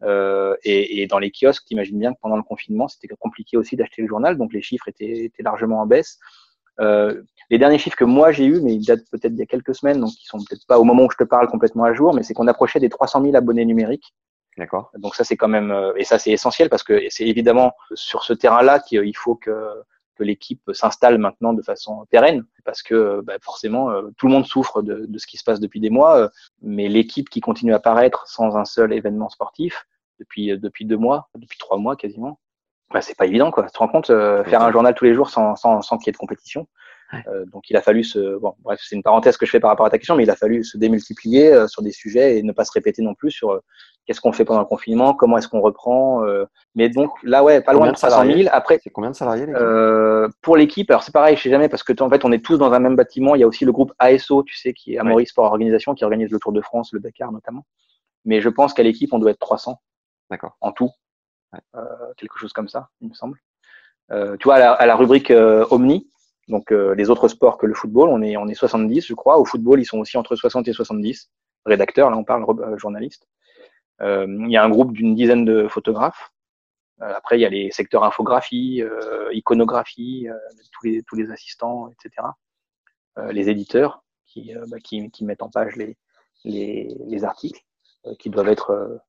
Euh, et, et, dans les kiosques, t'imagines bien que pendant le confinement, c'était compliqué aussi d'acheter le journal, donc les chiffres étaient, étaient largement en baisse. Euh, les derniers chiffres que moi j'ai eu, mais ils datent peut-être d'il y a quelques semaines, donc ils sont peut-être pas au moment où je te parle complètement à jour, mais c'est qu'on approchait des 300 000 abonnés numériques. D'accord. Donc ça c'est quand même euh, et ça c'est essentiel parce que c'est évidemment sur ce terrain-là qu'il faut que que l'équipe s'installe maintenant de façon pérenne parce que bah, forcément euh, tout le monde souffre de, de, ce qui se passe depuis des mois, mais l'équipe qui continue à apparaître sans un seul événement sportif depuis depuis deux mois, depuis trois mois quasiment, bah, c'est pas évident quoi. Tu te rends compte euh, faire un journal tous les jours sans, sans, sans qu'il y ait de compétition? Euh, donc il a fallu se bon bref c'est une parenthèse que je fais par rapport à ta question mais il a fallu se démultiplier euh, sur des sujets et ne pas se répéter non plus sur euh, qu'est-ce qu'on fait pendant le confinement comment est-ce qu'on reprend mais donc là ouais pas loin de 300 000 après c'est combien de salariés pour l'équipe alors c'est pareil je sais jamais parce que en fait on est tous dans un même bâtiment. Il y a aussi le groupe ASO tu sais qui est Amaury Sport Organisation qui organise le Tour de France le Dakar notamment. Mais je pense qu'à l'équipe on doit être 300 d'accord. En tout. Euh, quelque chose comme ça, il me semble. Euh, tu vois, à la, à la rubrique euh, Omni, donc les autres sports que le football, on est, on est 70, je crois. Au football, ils sont aussi entre 60 et 70 rédacteurs, là on parle journalistes. il y a un groupe d'une dizaine de photographes. après, il y a les secteurs infographie, iconographie, tous, les, tous les assistants, etc. les éditeurs qui, bah, qui, qui, mettent en page les, les, les articles, qui doivent être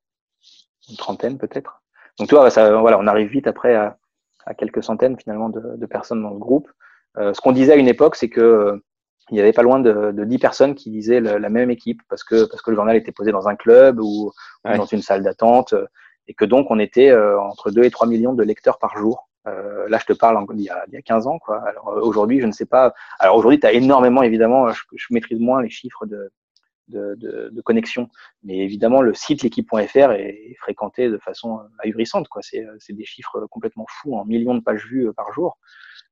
une trentaine peut-être. Donc tu vois, ça, voilà, on arrive vite après à, à quelques centaines finalement de, de, personnes dans le groupe. Euh, ce qu'on disait à une époque, c'est que euh, il n'y avait pas loin de, de 10 personnes qui disaient la même équipe parce que parce que le journal était posé dans un club ou, ou dans une salle d'attente euh, et que donc on était euh, entre 2 et 3 millions de lecteurs par jour. Euh, là, je te parle il, y a, il y a 15 ans. Quoi. Alors aujourd'hui, je ne sais pas. Alors aujourd'hui, tu as énormément, évidemment, je, je, maîtrise moins les chiffres de, de, de, de, connexion. Mais évidemment, le site l'équipe.fr est fréquenté de façon ahurissante. Quoi. C'est, c'est des chiffres complètement fous, en millions de pages vues par jour.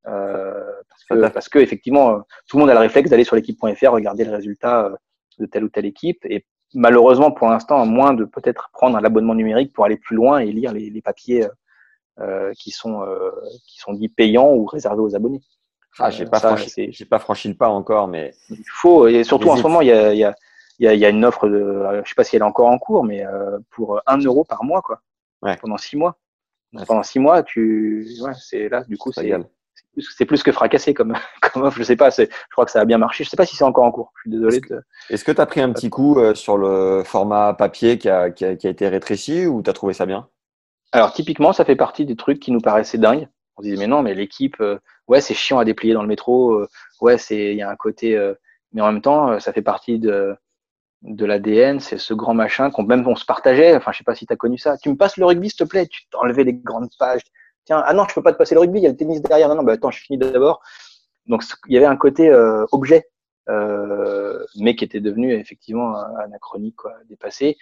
Euh, parce, que, parce que effectivement, tout le monde a le réflexe d'aller sur l'équipe.fr, regarder le résultat de telle ou telle équipe. Et malheureusement, pour l'instant, à moins de peut-être prendre un abonnement numérique pour aller plus loin et lire les, les papiers euh, qui sont euh, qui sont dits payants ou réservés aux abonnés. Ah, j'ai pas, franchi, j'ai pas franchi le pas encore, mais il faut. Et surtout en ce moment, il y a, il y a il y a, une offre de, euh, je sais pas si elle est encore en cours, mais euh, pour un euro par mois, quoi, ouais. pendant six mois. Pendant six mois, tu, ouais, c'est là, du coup, c'est c'est plus que fracassé comme, comme offre. Je sais pas, je crois que ça a bien marché. Je sais pas si c'est encore en cours. Je suis désolé. Est-ce que tu as pris un petit coup euh, sur le format papier qui a, qui a, qui a été rétréci ou tu as trouvé ça bien? Alors, typiquement, ça fait partie des trucs qui nous paraissaient dingues. On se disait, mais non, mais l'équipe, euh, ouais, c'est chiant à déplier dans le métro. Euh, ouais, c'est, il y a un côté, mais en même temps, ça fait partie de, de l'ADN, c'est ce grand machin qu'on même on se partageait. Enfin, je sais pas si tu as connu ça. Tu me passes le rugby, s'il te plaît. Tu t'enlevais les grandes pages. Tiens, ah non, je peux pas te passer le rugby. Il y a le tennis derrière. Non, non, bah attends, je finis d'abord. Donc, il y avait un côté euh, objet, euh, mais qui était devenu effectivement anachronique, quoi, dépassé.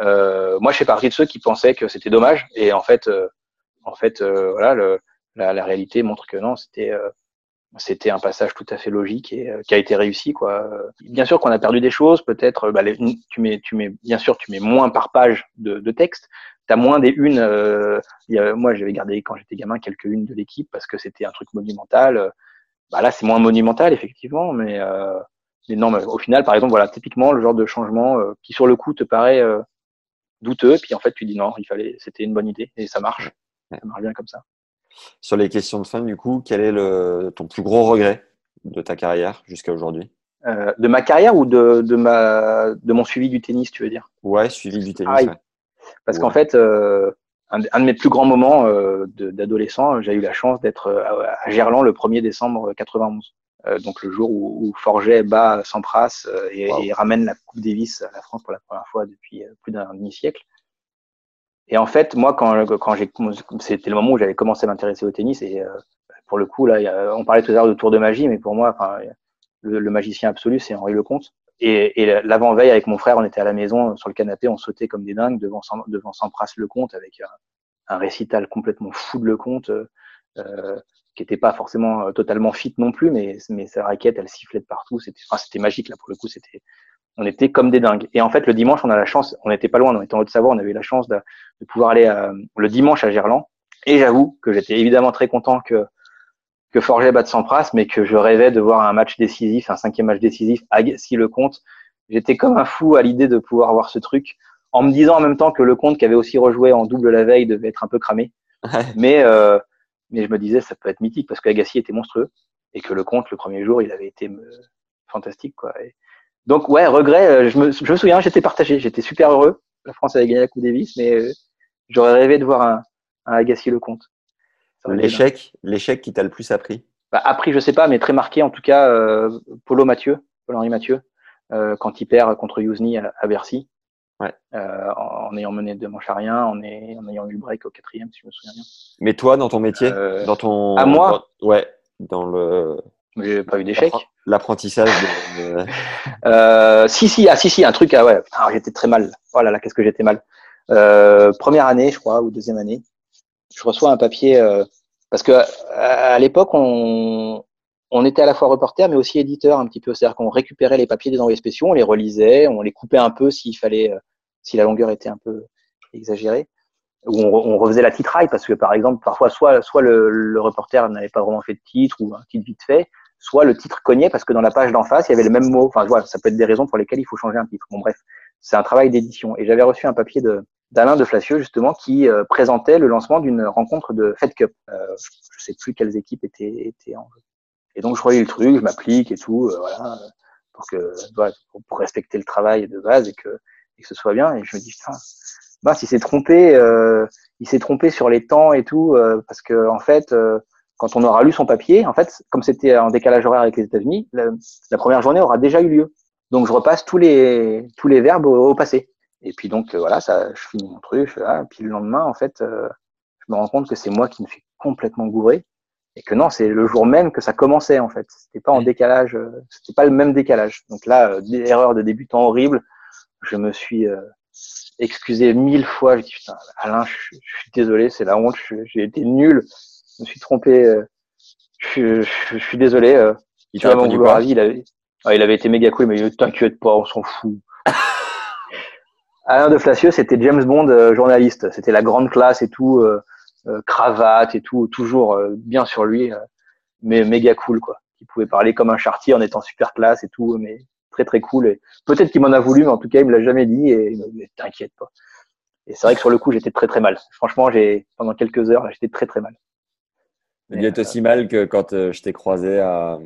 Euh, moi, je fais partie de ceux qui pensaient que c'était dommage, et en fait, euh, en fait, euh, voilà, le, la, la, réalité montre que non, c'était c'était un passage tout à fait logique et euh, qui a été réussi quoi. Bien sûr qu'on a perdu des choses, peut-être bah, tu mets tu mets bien sûr tu mets moins par page de, de texte, as moins des unes euh, y a, moi j'avais gardé quand j'étais gamin quelques unes de l'équipe parce que c'était un truc monumental. Bah là c'est moins monumental effectivement mais euh, mais non mais au final par exemple voilà typiquement le genre de changement euh, qui sur le coup te paraît euh, douteux puis en fait tu dis non, il fallait c'était une bonne idée et ça marche. Ça marche bien comme ça. Sur les questions de fin, du coup, quel est le, ton plus gros regret de ta carrière jusqu'à aujourd'hui? Euh, De ma carrière ou de, de, ma, de mon suivi du tennis, tu veux dire? Ouais, suivi du tennis. Ah, ouais. Parce ouais. qu'en fait, euh, un, un, de mes plus grands moments euh, d'adolescent, j'ai eu la chance d'être euh, à Gerland le 1er décembre 91. Euh, donc le jour où, où Forget bat Sampras euh, et, wow. et, ramène la Coupe Davis à la France pour la première fois depuis plus d'un demi-siècle. Et en fait, moi, quand, quand j'ai, c'était le moment où j'avais commencé à m'intéresser au tennis, et euh, pour le coup, là, on parlait tout à l'heure de tour de magie, mais pour moi, enfin, le, magicien absolu, c'est Henri Lecomte. Et, et l'avant-veille, avec mon frère, on était à la maison sur le canapé, on sautait comme des dingues devant, devant Sampras Lecomte avec un, récital complètement fou de Lecomte, euh, qui n'était pas forcément totalement fit non plus, mais, mais sa raquette, elle sifflait de partout. C'était enfin, magique, là, pour le coup. C'était on était comme des dingues. Et en fait, le dimanche, on a la chance, on n'était pas loin, on était en Haute-Savoie, on avait la chance de, de pouvoir aller le dimanche à Gerland. Et j'avoue que j'étais évidemment très content que que Forget batte Sampras, mais que je rêvais de voir un match décisif, un cinquième match décisif si le compte. J'étais comme un fou à l'idée de pouvoir voir ce truc, en me disant en même temps que le compte qui avait aussi rejoué en double la veille devait être un peu cramé. Mais euh, mais je me disais ça peut être mythique parce que Agassi était monstrueux et que le compte le premier jour il avait été euh, fantastique quoi. donc ouais regret, euh, je me, je me souviens j'étais partagé, j'étais super heureux. La France avait gagné la Coupe Davis, mais j'aurais rêvé de voir un, un Agassi le compte. L'échec, l'échec qui t'a le plus appris? Bah, Appris, je sais pas, mais très marqué en tout cas, euh, Polo Mathieu, Paul-Henri Mathieu, euh, quand il perd contre Yousni à, Bercy, ouais. euh, en, ayant mené deux manches à rien, en, en, ayant eu le break au quatrième, si je me souviens bien. Mais toi, dans ton métier, euh, dans ton, à moi, ouais, dans le, j'ai pas eu d'échec. L'apprentissage. De... euh, si si ah si si un truc ah ouais j'étais très mal. Oh là là qu'est-ce que j'étais mal. Euh, première année je crois ou deuxième année je reçois un papier euh, parce que à, l'époque on on était à la fois reporter mais aussi éditeur un petit peu, c'est-à-dire qu'on récupérait les papiers des envoyés spéciaux, on les relisait, on les coupait un peu s'il fallait, euh, si la longueur était un peu exagérée, ou on, on, refaisait la titraille parce que par exemple parfois soit soit le, le reporter n'avait pas vraiment fait de titre ou un titre vite fait, soit le titre cognait parce que dans la page d'en face il y avait le même mot. Enfin voilà, ça peut être des raisons pour lesquelles il faut changer un titre. Bon bref, c'est un travail d'édition et j'avais reçu un papier de d'Alain de Flacieux justement qui euh, présentait le lancement d'une rencontre de Fed Cup. Euh, je sais plus quelles équipes étaient, étaient en jeu. Et donc je relis le truc, je m'applique et tout, euh, voilà, pour que voilà, pour respecter le travail de base et que, et que ce soit bien. Et je me dis putain, bah il s'est trompé, euh, il s'est trompé sur les temps et tout, parce que en fait quand on aura lu son papier, en fait, comme c'était en décalage horaire avec les États-Unis, la, la, première journée aura déjà eu lieu. Donc je repasse tous les tous les verbes au, au passé. Et puis donc euh, voilà, ça, je finis mon truc. Ah, puis le lendemain, en fait, euh, je me rends compte que c'est moi qui me suis complètement gouré et que non, c'est le jour même que ça commençait en fait. C'était pas en décalage, euh, c'était pas le même décalage. Donc là, erreur de débutant horrible. Je me suis excusé mille fois. Je dis putain, Alain, je, suis désolé, c'est la honte. J'ai été nul. Je me suis trompé. Je, je, suis désolé. il tu vouloir il avait, ah, il avait été méga cool, mais t'inquiète pas, on s'en fout. Alain de Flacieux, c'était James Bond euh, journaliste. C'était la grande classe et tout, euh, euh, cravate et tout, toujours bien sur lui, mais méga cool quoi. Il pouvait parler comme un chartier en étant super classe et tout, mais très très cool. Et peut-être qu'il m'en a voulu, mais en tout cas il me l'a jamais dit et il t'inquiète pas. Et c'est vrai que sur le coup j'étais très très mal. Franchement, j'ai pendant quelques heures j'étais très très mal. Il est aussi mal que quand je t'ai croisé à,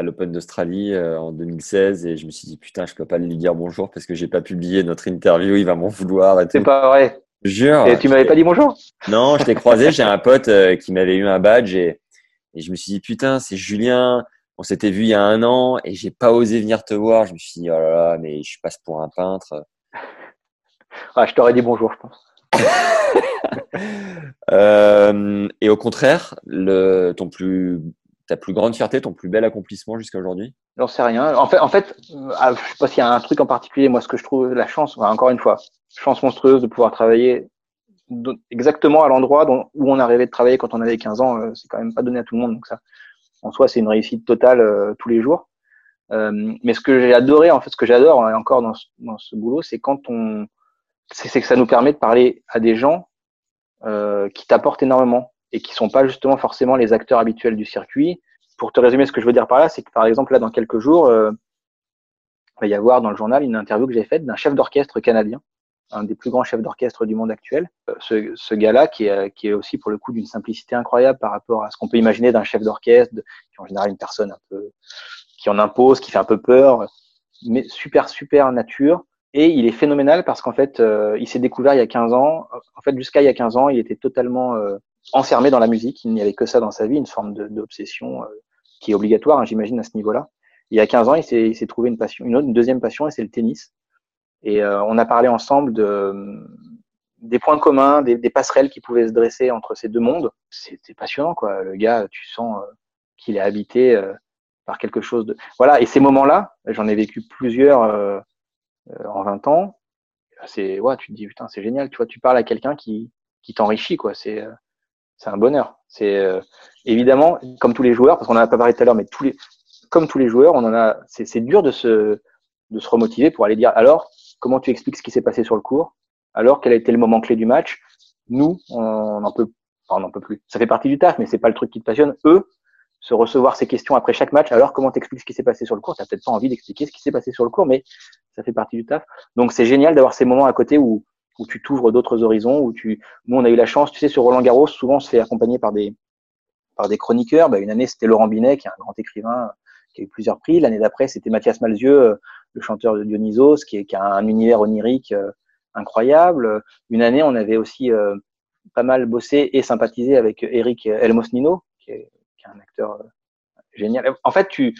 à l'Open d'Australie euh, en 2016 et je me suis dit putain je peux pas lui dire bonjour parce que j'ai pas publié notre interview il va m'en vouloir c'est pas vrai. Jure. Et tu m'avais pas dit bonjour? Non je t'ai croisé j'ai un pote euh, qui m'avait eu un badge et, et je me suis dit putain c'est Julien on s'était vu il y a un an et j'ai pas osé venir te voir. Je me suis dit oh là là mais je passe pour un peintre. Ah je t'aurais dit bonjour je pense. Euh, et au contraire le ton plus ta plus grande fierté, ton plus bel accomplissement jusqu'à aujourd'hui J'en sais rien. En fait, en fait, euh, ah, je sais pas s'il y a un truc en particulier. Moi, ce que je trouve la chance, encore une fois, chance monstrueuse de pouvoir travailler exactement à l'endroit où on rêvé de travailler quand on avait 15 ans. Euh, c'est quand même pas donné à tout le monde. Donc ça, en soi, c'est une réussite totale euh, tous les jours. mais ce que j'ai adoré, en fait, ce que j'adore encore dans ce, dans ce boulot, c'est quand on, c'est que ça nous permet de parler à des gens qui t'apportent énormément et qui sont pas justement forcément les acteurs habituels du circuit. Pour te résumer ce que je veux dire par là, c'est que par exemple là dans quelques jours, euh, il va y avoir dans le journal une interview que j'ai faite d'un chef d'orchestre canadien, un des plus grands chefs d'orchestre du monde actuel. Euh, ce, ce gars-là qui est, qui est aussi pour le coup d'une simplicité incroyable par rapport à ce qu'on peut imaginer d'un chef d'orchestre, qui est en général une personne un peu qui en impose, qui fait un peu peur, mais super super nature. Et il est phénoménal parce qu'en fait, euh, il s'est découvert il y a 15 ans. En fait, jusqu'à il y a 15 ans, il était totalement euh, enfermé dans la musique. Il n'y avait que ça dans sa vie, une forme d'obsession euh, qui est obligatoire, hein, j'imagine, à ce niveau-là. Il y a 15 ans, il s'est trouvé une passion, une, autre, une deuxième passion, et c'est le tennis. Et euh, on a parlé ensemble de des points communs, des, des, passerelles qui pouvaient se dresser entre ces deux mondes. C'était passionnant, quoi. Le gars, tu sens euh, qu'il est habité par quelque chose de. Voilà. Et ces moments-là, j'en ai vécu plusieurs euh, euh, en 20 ans. C'est, ouais, tu te dis, putain, c'est génial. Tu vois, tu parles à quelqu'un qui, qui t'enrichit, quoi. C'est, euh, c'est un bonheur. C'est euh, évidemment, comme tous les joueurs, parce qu'on en a pas parlé tout à l'heure, mais tous les, comme tous les joueurs, on en a. C'est, dur de se, de se remotiver pour aller dire, alors, comment tu expliques ce qui s'est passé sur le cours Alors, quel a été le moment clé du match? Nous, on n'en peut, on n'en peut plus. Ça fait partie du taf, mais c'est pas le truc qui te passionne. Eux, se recevoir ces questions après chaque match. Alors, comment t'expliques ce qui s'est passé sur le cours T'as peut-être pas envie d'expliquer ce qui s'est passé sur le cours, mais ça fait partie du taf. Donc, c'est génial d'avoir ces moments à côté où, où tu t'ouvres d'autres horizons, où tu, nous, on a eu la chance, tu sais, sur Roland Garros, souvent, on se fait accompagner par des, par des chroniqueurs. Bah, une année, c'était Laurent Binet, qui est un grand écrivain, qui a eu plusieurs prix. L'année d'après, c'était Mathias Malzieux, le chanteur de Dionysos, qui, a un univers onirique euh, incroyable. Une année, on avait aussi euh, pas mal bossé et sympathisé avec Eric Elmosnino, qui est, qui est un acteur euh, génial. En fait, tu,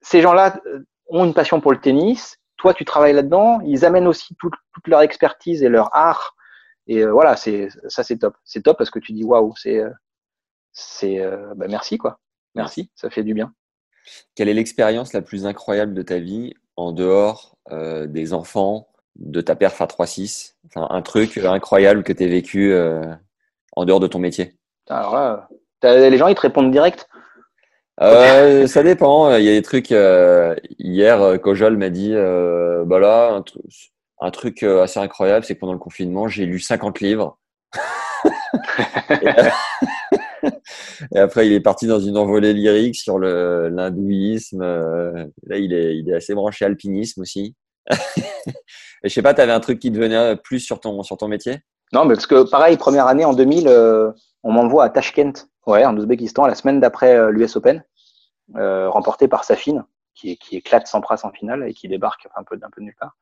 ces gens-là euh, ont une passion pour le tennis. Toi, tu travailles là-dedans. Ils amènent aussi toute, toute leur expertise et leur art. Et euh, voilà, c'est ça, c'est top. C'est top parce que tu dis waouh, c'est, euh, c'est, euh, bah, merci quoi. Merci, ça fait du bien. Quelle est l'expérience la plus incroyable de ta vie en dehors euh, des enfants, de ta perf à 3-6 enfin, Un truc incroyable que tu as vécu euh, en dehors de ton métier Alors là, les gens ils te répondent direct. Euh, ça dépend. Il y a des trucs. euh, hier, euh, Kojol m'a dit, euh, bah là, un, tru- un truc euh, assez incroyable, c'est que pendant le confinement, j'ai lu 50 livres. et, et après, il est parti dans une envolée lyrique sur l'hindouisme. Là, il est, il est assez branché alpinisme aussi. et je sais pas, tu avais un truc qui te venait plus sur ton sur ton métier? Non, mais parce que pareil, première année en 2000, euh, on m'envoie à Tashkent, ouais, en Ouzbékistan, la semaine d'après l'US Open, euh, remporté par Safin, qui, qui éclate Sampras en finale et qui débarque un peu d'un peu de nulle part.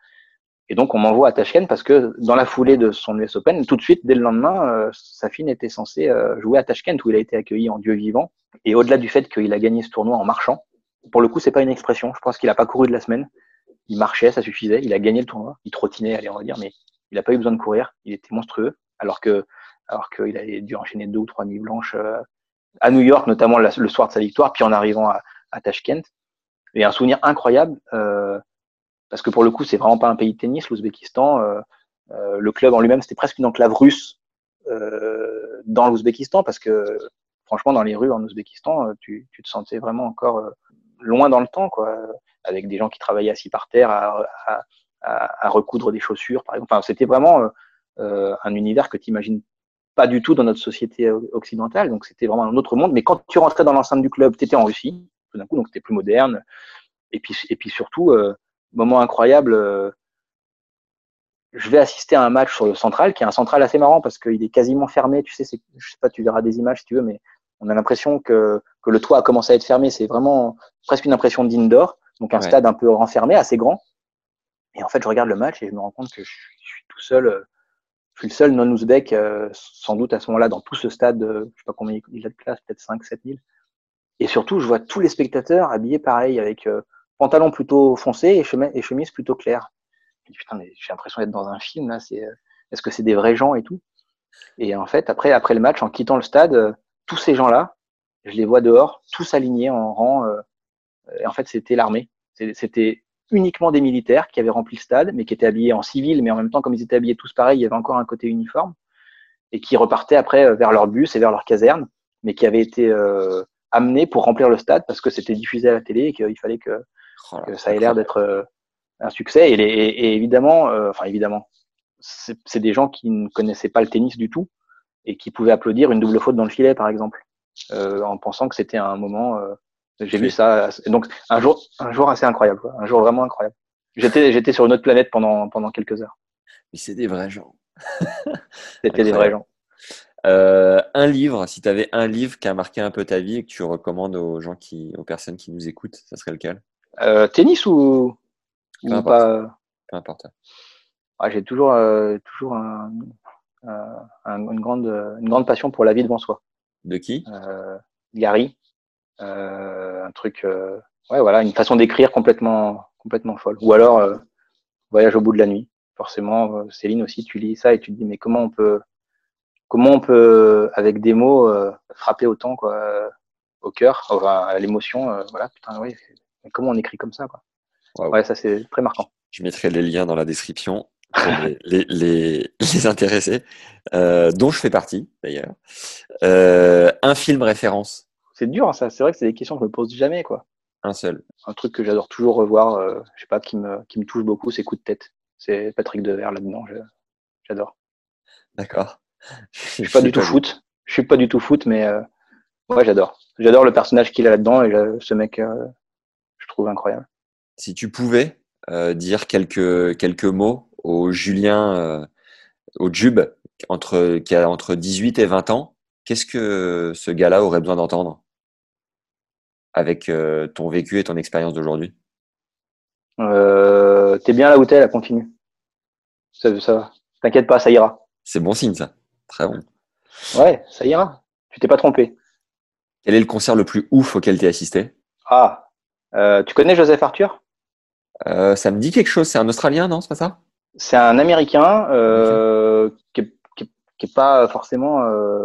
Et donc on m'envoie à Tashkent parce que dans la foulée de son US Open, tout de suite, dès le lendemain, euh, Safin était censé euh, jouer à Tashkent où il a été accueilli en dieu vivant. Et au-delà du fait qu'il a gagné ce tournoi en marchant, pour le coup, c'est pas une expression. Je pense qu'il a pas couru de la semaine. Il marchait, ça suffisait. Il a gagné le tournoi. Il trottinait, allez, on va dire, mais il n'a pas eu besoin de courir. Il était monstrueux. Alors que, alors qu'il avait dû enchaîner deux ou trois nuits blanches euh, à New York, notamment le soir de sa victoire, puis en arrivant à, à Tashkent. Et un souvenir incroyable, euh, parce que pour le coup, c'est vraiment pas un pays de tennis, l'Ouzbékistan. Euh, le club en lui-même, c'était presque une enclave russe dans l'Ouzbékistan, parce que franchement, dans les rues en Ouzbékistan, tu, tu te sentais vraiment encore loin dans le temps, quoi, avec des gens qui travaillaient assis par terre à, à, à, recoudre des chaussures, par exemple. Enfin, c'était vraiment euh, un univers que tu imagines pas du tout dans notre société euh, occidentale. Donc, c'était vraiment un autre monde. Mais quand tu rentrais dans l'enceinte du club, tu étais en Russie, tout d'un coup, donc c'était plus moderne. Et puis, et puis surtout, euh, moment incroyable, euh, je vais assister à un match sur le central, qui est un central assez marrant parce qu'il est quasiment fermé. Tu sais, je sais pas, tu verras des images si tu veux, mais on a l'impression que, que le toit a commencé à être fermé. C'est vraiment presque une impression d'indoor, donc un Ouais. stade un peu renfermé, assez grand. Et en fait, je regarde le match et je me rends compte que je, suis- je suis tout seul. Je suis le seul non-ouzbek, euh, sans doute à ce moment-là, dans tout ce stade. euh, je sais pas combien il a de place, peut-être 5, 7 000. Et surtout, je vois tous les spectateurs habillés pareil, avec euh, plutôt foncé et chemise, et chemise plutôt claire. Dis, putain, mais j'ai l'impression d'être dans un film là. C'est, euh, est-ce que c'est des vrais gens et tout? Et en fait, après, après le match, en quittant le stade, euh, tous ces gens-là, je les vois dehors, tous alignés en rang. et en fait, c'était l'armée. C'était uniquement des militaires qui avaient rempli le stade, mais qui étaient habillés en civil, mais en même temps, comme ils étaient habillés tous pareil, il y avait encore un côté uniforme, et qui repartaient après euh, vers leur bus et vers leur caserne, mais qui avaient été euh, amenés pour remplir le stade parce que c'était diffusé à la télé et qu'il fallait que, Oh que ça ait l'air d'être euh, un succès. Et, les- et- et évidemment, euh, enfin évidemment, c'est des gens qui ne connaissaient pas le tennis du tout et qui pouvaient applaudir une double faute dans le filet, par exemple, euh, en pensant que c'était un moment. Euh, J'ai vu ça. Donc un jour, un jour assez incroyable, quoi. un jour vraiment incroyable. J'étais, j'étais sur une autre planète pendant pendant quelques heures. Mais c'est des vrais gens. C'était des vrais gens. Euh, un livre, si tu avais un livre qui a marqué un peu ta vie et que tu recommandes aux gens qui, aux personnes qui nous écoutent, ça serait lequel? Euh, tennis ou, Peu ou importe. pas Peu importe. Ah, J'ai toujours euh, toujours un, un- un- une grande une grande passion pour la vie devant soi. De qui? Euh, Gary, euh, un truc, euh, ouais, voilà, une façon d'écrire complètement, complètement folle. Ou alors, euh, Voyage au bout de la nuit. Forcément, euh, Céline aussi, tu lis ça et tu te dis, mais comment on peut, comment on peut, avec des mots, euh, frapper autant, quoi, euh, au cœur, à l'émotion. voilà, putain, ouais, comment on écrit comme ça, quoi. Ouais, ça c'est très marquant. Je mettrai les liens dans la description pour les, les, les, intéressés, dont je fais partie d'ailleurs. un film référence. C'est dur, hein, ça. C'est vrai que c'est des questions que je me pose jamais, quoi. Un seul. Un truc que j'adore toujours revoir, je sais pas, qui me, qui me touche beaucoup, c'est Coup de tête. C'est Patrick Devers là-dedans. J'adore. D'accord. Je suis pas du tout foot. Je suis pas du tout foot, mais euh, ouais, j'adore. J'adore le personnage qu'il a là-dedans et ce mec, euh, je trouve incroyable. Si tu pouvais euh, dire quelques quelques mots au Julien, au Jube, entre qui a entre 18 et 20 ans, qu'est-ce que ce gars-là aurait besoin d'entendre? Avec ton vécu et ton expérience d'aujourd'hui? T'es bien là où t'es, là, continue. Ça, ça va. T'inquiète pas, ça ira. C'est bon signe, ça. Très bon. Ouais, ça ira. Tu t'es pas trompé. Quel est le concert le plus ouf auquel tu as assisté? Ah, euh, tu connais Joseph Arthur? Euh, Ça me dit quelque chose. C'est un Australien, non? C'est pas ça? C'est un Américain euh, qui, est, pas forcément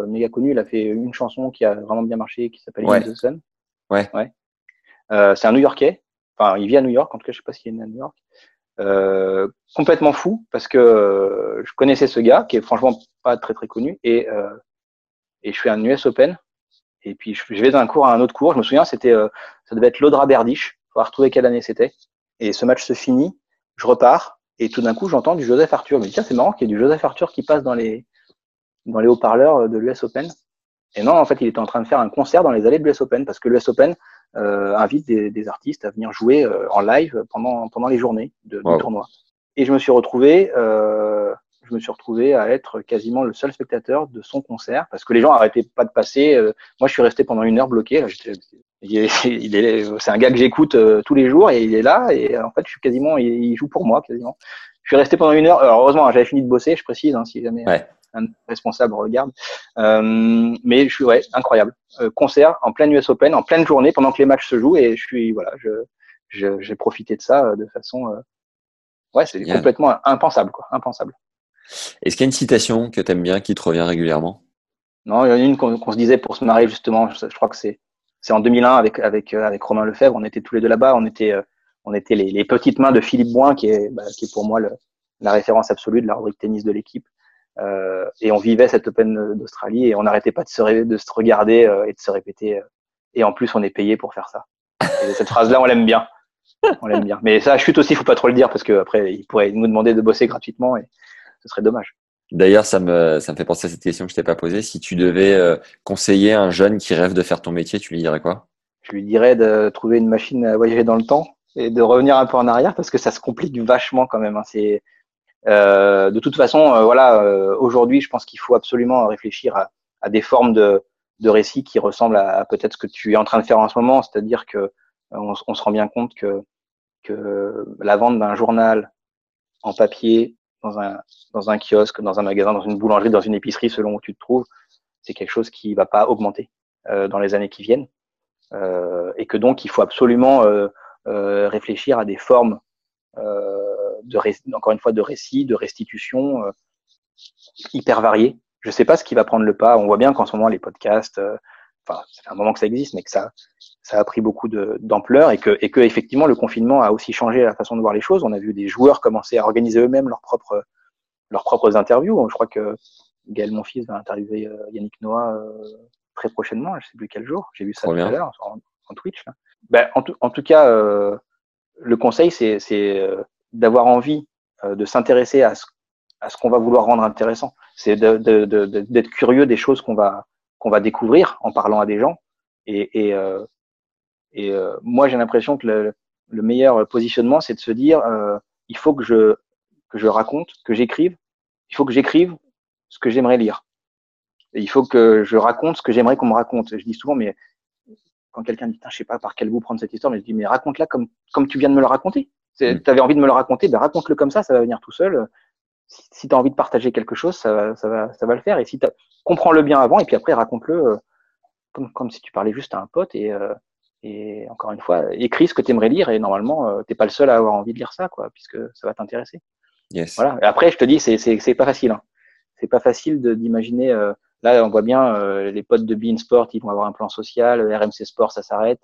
méga connu. Il a fait une chanson qui a vraiment bien marché, qui s'appelle ouais. the Sun. Ouais. ouais. c'est un New-Yorkais. Enfin, il vit à New York. En tout cas, je sais pas s'il est né à New York. Euh, complètement fou parce que euh, je connaissais ce gars qui est franchement pas très très connu et euh, et je fais un US Open et puis je, vais d'un cours à un autre cours. Je me souviens, c'était ça devait être l'Audra Berdych. Faut retrouver quelle année c'était. Et ce match se finit, je repars et tout d'un coup j'entends du Joseph Arthur. Je me dis tiens c'est marrant qu'il y ait du Joseph Arthur qui passe dans les dans les haut-parleurs de l'US Open. Et non, en fait, il était en train de faire un concert dans les allées de l'US Open parce que l'US Open euh, invite des, des, artistes à venir jouer euh, en live pendant, pendant les journées de, du tournoi. Et je me suis retrouvé, euh, je me suis retrouvé à être quasiment le seul spectateur de son concert parce que les gens arrêtaient pas de passer. Euh, moi, je suis resté pendant une heure bloqué. Il est, il est, c'est un gars que j'écoute euh, tous les jours et il est là et en fait, je suis quasiment, il, joue pour moi quasiment. Je suis resté pendant une heure. Alors, heureusement, j'avais fini de bosser, je précise, hein, si jamais. Ouais un responsable regarde. Euh, mais je suis ouais, incroyable. Euh, concert en pleine US Open, en pleine journée, pendant que les matchs se jouent, et je suis voilà, je j'ai profité de ça euh, de façon euh, ouais, c'est complètement impensable quoi, impensable. Est-ce qu'il y a une citation que tu aimes bien qui te revient régulièrement? Non, il y en a une qu'on se disait pour se marrer justement. Je, crois que c'est c'est en 2001 avec avec avec Romain Lefebvre. On était tous les deux là-bas. On était on était les, les, petites mains de Philippe Boin, qui est bah, qui est pour moi le, la référence absolue de la rubrique tennis de l'équipe. Euh, et on vivait cette Open d'Australie et on n'arrêtait pas de se, de se regarder euh, et de se répéter. Euh, et en plus, on est payé pour faire ça. Et cette phrase-là, on l'aime bien. On l'aime bien. Mais ça, chute aussi, faut pas trop le dire parce qu'après, il pourrait nous demander de bosser gratuitement et ce serait dommage. D'ailleurs, ça me, ça me fait penser à cette question que je t'ai pas posée. Si tu devais conseiller un jeune qui rêve de faire ton métier, tu lui dirais quoi? Je lui dirais de trouver une machine à voyager dans le temps et de revenir un peu en arrière parce que ça se complique vachement quand même. Hein. C'est de toute façon, euh, voilà, euh, aujourd'hui, je pense qu'il faut absolument réfléchir à, à, des formes de, de récits qui ressemblent à, peut-être ce que tu es en train de faire en ce moment, c'est-à-dire que on, se rend bien compte que, la vente d'un journal en papier dans un, kiosque, dans un magasin, dans une boulangerie, dans une épicerie, selon où tu te trouves, c'est quelque chose qui va pas augmenter euh, dans les années qui viennent, euh, et que donc il faut absolument euh, réfléchir à des formes de encore une fois de récits, de restitution euh, hyper variés. Je sais pas ce qui va prendre le pas. On voit bien qu'en ce moment les podcasts, euh, enfin ça fait un moment que ça existe, mais que ça ça a pris beaucoup d'ampleur et que et que effectivement le confinement a aussi changé la façon de voir les choses. On a vu des joueurs commencer à organiser eux-mêmes leurs propres leurs propres interviews. Je crois que Gaël Monfils va interviewer euh, Yannick Noah très prochainement. Je sais plus quel jour. J'ai vu ça tout à l'heure en, Twitch. Ben, en, tout, en tout cas, le conseil, c'est d'avoir envie euh, de s'intéresser à ce, à ce qu'on va vouloir rendre intéressant. C'est d'être de, de, curieux des choses qu'on va va découvrir en parlant à des gens. Et, et, euh, et euh, moi, j'ai l'impression que le, le, meilleur positionnement, c'est de se dire, euh, il faut que je que je raconte, que j'écrive. Il faut que j'écrive ce que j'aimerais lire. Il faut que je raconte ce que j'aimerais qu'on me raconte. Je dis souvent, mais quand quelqu'un dit, je sais pas par quel bout prendre cette histoire, mais je dis, mais raconte-la comme comme tu viens de me le raconter. Mm. Tu avais envie de me le raconter, ben raconte-le comme ça, ça va venir tout seul. Si, tu as envie de partager quelque chose, ça va, ça va, ça va le faire. Et si comprends-le bien avant, et puis après raconte-le euh, comme, comme si tu parlais juste à un pote. Et, euh, et encore une fois, écris ce que tu aimerais lire. Et normalement, euh, t'es pas le seul à avoir envie de lire ça, quoi, puisque ça va t'intéresser. Yes. Voilà. Et après, je te dis, c'est c'est pas facile. Hein. C'est pas facile d'imaginer Là, on voit bien euh, les potes de Bein Sport, ils vont avoir un plan social. RMC Sport, ça s'arrête.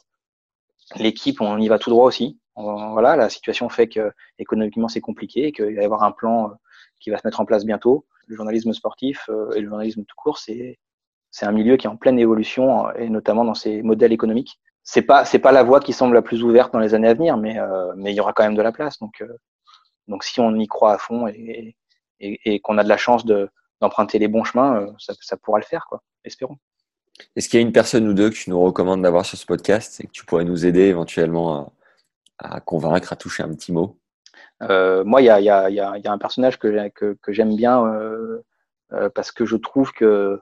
L'équipe, on y va tout droit aussi. voilà, la situation fait que économiquement c'est compliqué, qu'il va y avoir un plan euh, qui va se mettre en place bientôt. Le journalisme sportif euh, et le journalisme tout court, c'est c'est un milieu qui est en pleine évolution et notamment dans ses modèles économiques. C'est pas c'est pas la voie qui semble la plus ouverte dans les années à venir, mais mais il y aura quand même de la place. Donc donc si on y croit à fond et, et, et qu'on a de la chance de d'emprunter les bons chemins, euh, ça, ça, pourra le faire, quoi. Espérons. Est-ce qu'il y a une personne ou deux que tu nous recommandes d'avoir sur ce podcast et que tu pourrais nous aider éventuellement à, à convaincre, à toucher un petit mot? Euh, Moi, il y a, y, a, y a, un personnage que, que, que j'aime bien euh, euh, parce que je trouve que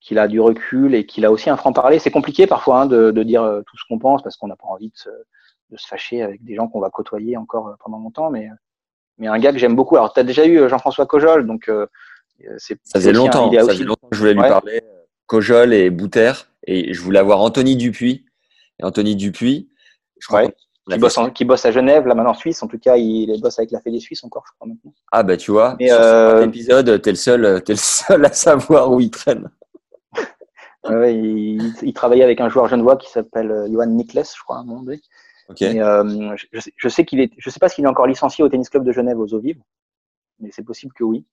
qu'il a du recul et qu'il a aussi un franc-parler. C'est compliqué parfois hein, de, de, dire euh, tout ce qu'on pense parce qu'on n'a pas envie de se, de se, fâcher avec des gens qu'on va côtoyer encore pendant longtemps. Mais, mais un gars que j'aime beaucoup. Alors, tu as déjà eu Jean-François Cojol, donc ça faisait longtemps, ça faisait longtemps que je voulais lui parler. Cojol et Bouter, et je voulais avoir Anthony Dupuis. Et Anthony Dupuis, je crois qui, bosse qui, bosse à Genève, là maintenant en Suisse. En tout cas, il bosse avec la Fédé Suisse encore, je crois maintenant. Ah bah tu vois, Mais sur euh... épisode, t'es le seul, es le seul à savoir où il traîne. ouais, il, il, travaillait avec un joueur genevois qui s'appelle euh, Johan Nikles, je crois, à un moment donné. Okay. euh, je, je, sais qu'il est, je sais pas s'il est encore licencié au tennis club de Genève aux eaux vives, mais c'est possible que oui.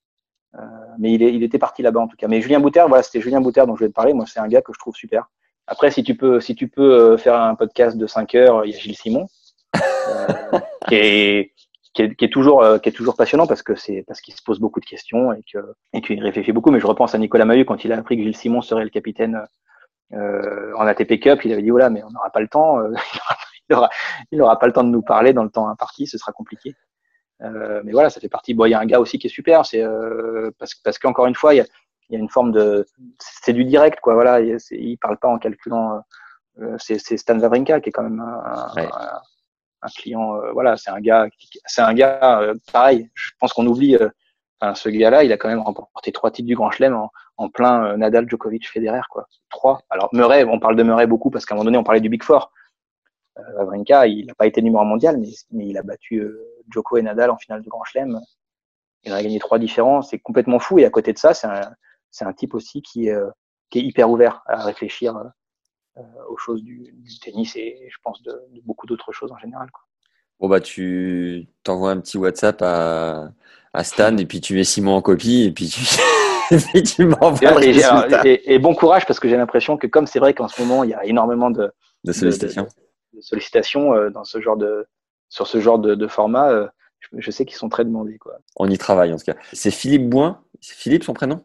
Euh, mais il, est, il était parti là-bas en tout cas. Mais Julien Bouter, voilà, c'était Julien Bouter dont je vais te parler. Moi, c'est un gars que je trouve super. Après, si tu peux, si tu peux euh, faire un podcast de 5 heures, il y a Gilles Simon, euh, qui, est, qui, est, qui, est, toujours, euh, qui est toujours passionnant parce que c'est parce qu'il se pose beaucoup de questions et que et qu'il réfléchit beaucoup. Mais je repense à Nicolas Mahut quand il a appris que Gilles Simon serait le capitaine euh, en ATP Cup, il avait dit voilà, mais on n'aura pas le temps, aura, il aura pas le temps de nous parler dans le temps imparti, ce sera compliqué. Euh, mais voilà, ça fait partie. Bon, il y a un gars aussi qui est super, c'est euh, parce, parce qu'encore une fois, il y a, y a, une forme de, c'est du direct, quoi. Voilà, il, il parle pas en calculant. Euh, c'est Stan Wawrinka qui est quand même un, ouais. un, un client. Euh, voilà, c'est un gars, c'est un gars euh, pareil. Je pense qu'on oublie. Enfin, ce gars-là, il a quand même remporté trois titres du Grand Chelem en, en plein Nadal, Djokovic, Federer, quoi. Trois. Alors Murray, on parle de Murray beaucoup parce qu'à un moment donné, on parlait du Big Four. Wawrinka, il n'a pas été numéro mondial, mais, mais il a battu Joko et Nadal en finale de Grand Chelem. Il a gagné trois différents. C'est complètement fou. Et à côté de ça, c'est un, type aussi qui, euh, qui est hyper ouvert à réfléchir euh, aux choses du, du, tennis et je pense de, de beaucoup d'autres choses en général. Quoi. Bon bah tu t'envoies un petit WhatsApp à, à Stan et puis tu mets Simon en copie et puis tu, et tu m'envoies. Et, et, et, bon courage parce que j'ai l'impression que comme c'est vrai qu'en ce moment il y a énormément de, de sollicitations, de, de sollicitations euh, dans ce genre de sur ce genre de, de format, euh, je, je, sais qu'ils sont très demandés. Quoi. On y travaille en tout cas. C'est Philippe Boin C'est Philippe son prénom?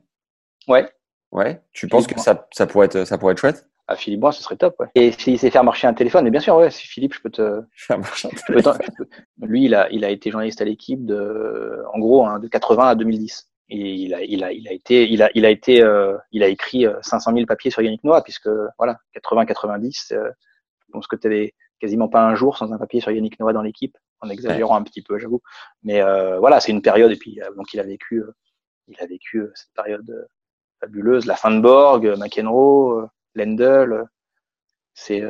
Ouais. Ouais. Tu Philippe penses que ça, ça, pourrait être, ça pourrait être chouette? Ah, Philippe Boin, ce serait top. Ouais. Et s'il sait faire marcher un téléphone, mais bien sûr, ouais, si Philippe, je peux te. Faire marcher un téléphone. Lui, il a, il a été journaliste à l'équipe de, en gros, hein, de 80 à 2010. Et il a, il a, il a été, il a, il a été, euh, il a écrit 500 000 papiers sur Yannick Noah, puisque voilà, 80-90, euh, je pense que tu avais quasiment pas un jour sans un papier sur Yannick Noah dans l'équipe, en exagérant un petit peu, j'avoue. Mais euh, voilà, c'est une période et puis donc il a vécu, euh, il a vécu euh, cette période euh, fabuleuse, la fin de Borg, McEnroe, Lendl. C'est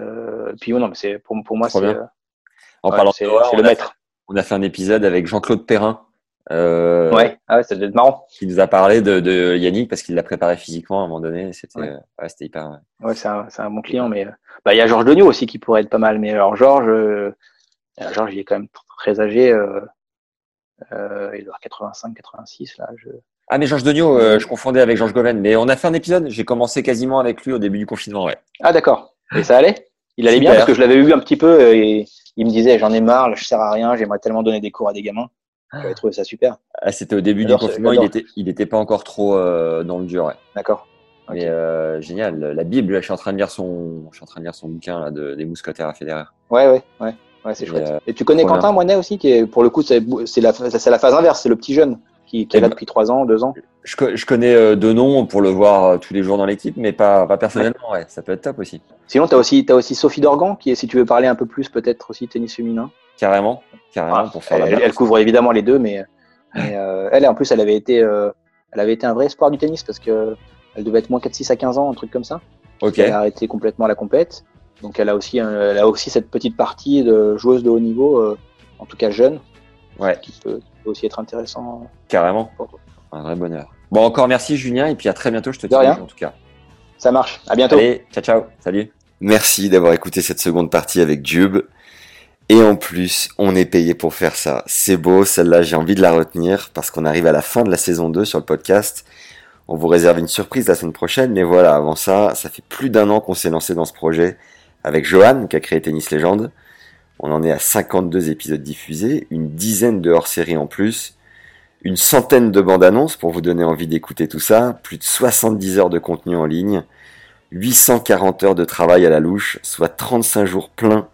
puis non, mais c'est pour, pour moi c'est le maître. On a fait un épisode avec Jean-Claude Perrin. Euh, ouais, ah ouais, ça devait être marrant. Qui nous a parlé de, de Yannick parce qu'il l'a préparé physiquement à un moment donné. C'était, ouais. ouais c'était hyper. Ouais, ouais c'est un, un, bon client, mais bah il y a Georges Degnaud aussi qui pourrait être pas mal. Mais alors Georges, euh, Georges il est quand même très âgé. Euh, euh, il doit avoir 85, 86 là. Je... Ah mais Georges Degnaud, euh, je confondais avec Georges Goven. Mais on a fait un épisode. J'ai commencé quasiment avec lui au début du confinement, ouais. Ah d'accord. Et ça allait? Il allait Super. bien parce que je l'avais vu un petit peu et il me disait j'en ai marre, je sers à rien, j'aimerais tellement donner des cours à des gamins. J'avais trouvé ça super. Ah, C'était au début du confinement, il était, il était pas encore trop euh, dans le dur. Ouais. D'accord. Okay. Mais euh, génial, la Bible, là, je suis en train de lire son, je suis en train de lire son bouquin là, de, des mousquetaires à Federer. Ouais, ouais, ouais, ouais c'est chouette. Euh, Et tu connais Quentin Moinet aussi, qui est, pour le coup, c'est la, phase inverse, c'est le petit jeune qui, qui est là depuis trois ans, deux ans. Je, je connais deux noms pour le voir tous les jours dans l'équipe, mais pas, pas personnellement. Ouais. ouais. ça peut être top aussi. Sinon, tu as aussi, as aussi Sophie Dorgan, qui est, si tu veux parler un peu plus, peut-être aussi tennis féminin. Carrément, carrément, ah, pour faire elle, la elle couvre évidemment les deux, mais mais euh, elle, en plus, elle avait été, euh, elle avait été un vrai espoir du tennis parce que elle devait être moins 4-6 à 15 ans, un truc comme ça. Elle a arrêté complètement la compète. Donc elle a aussi, un, elle a aussi cette petite partie de joueuse de haut niveau, euh, en tout cas jeune, ouais. qui, peut, qui peut aussi être intéressant. Carrément. Un vrai bonheur. Bon, encore merci Julien et puis à très bientôt, je te dis en tout cas. Ça marche. À bientôt. Allez, ciao, ciao. Salut. Merci d'avoir écouté cette seconde partie avec Jube. Et en plus, on est payé pour faire ça. C'est beau, celle-là, j'ai envie de la retenir parce qu'on arrive à la fin de la saison 2 sur le podcast. On vous réserve une surprise la semaine prochaine, mais voilà, avant ça, ça fait plus d'un an qu'on s'est lancé dans ce projet avec Johan, qui a créé Tennis Légende. On en est à 52 épisodes diffusés, une dizaine de hors-séries en plus, une centaine de bandes annonces pour vous donner envie d'écouter tout ça, plus de 70 heures de contenu en ligne, 840 heures de travail à la louche, soit 35 jours pleins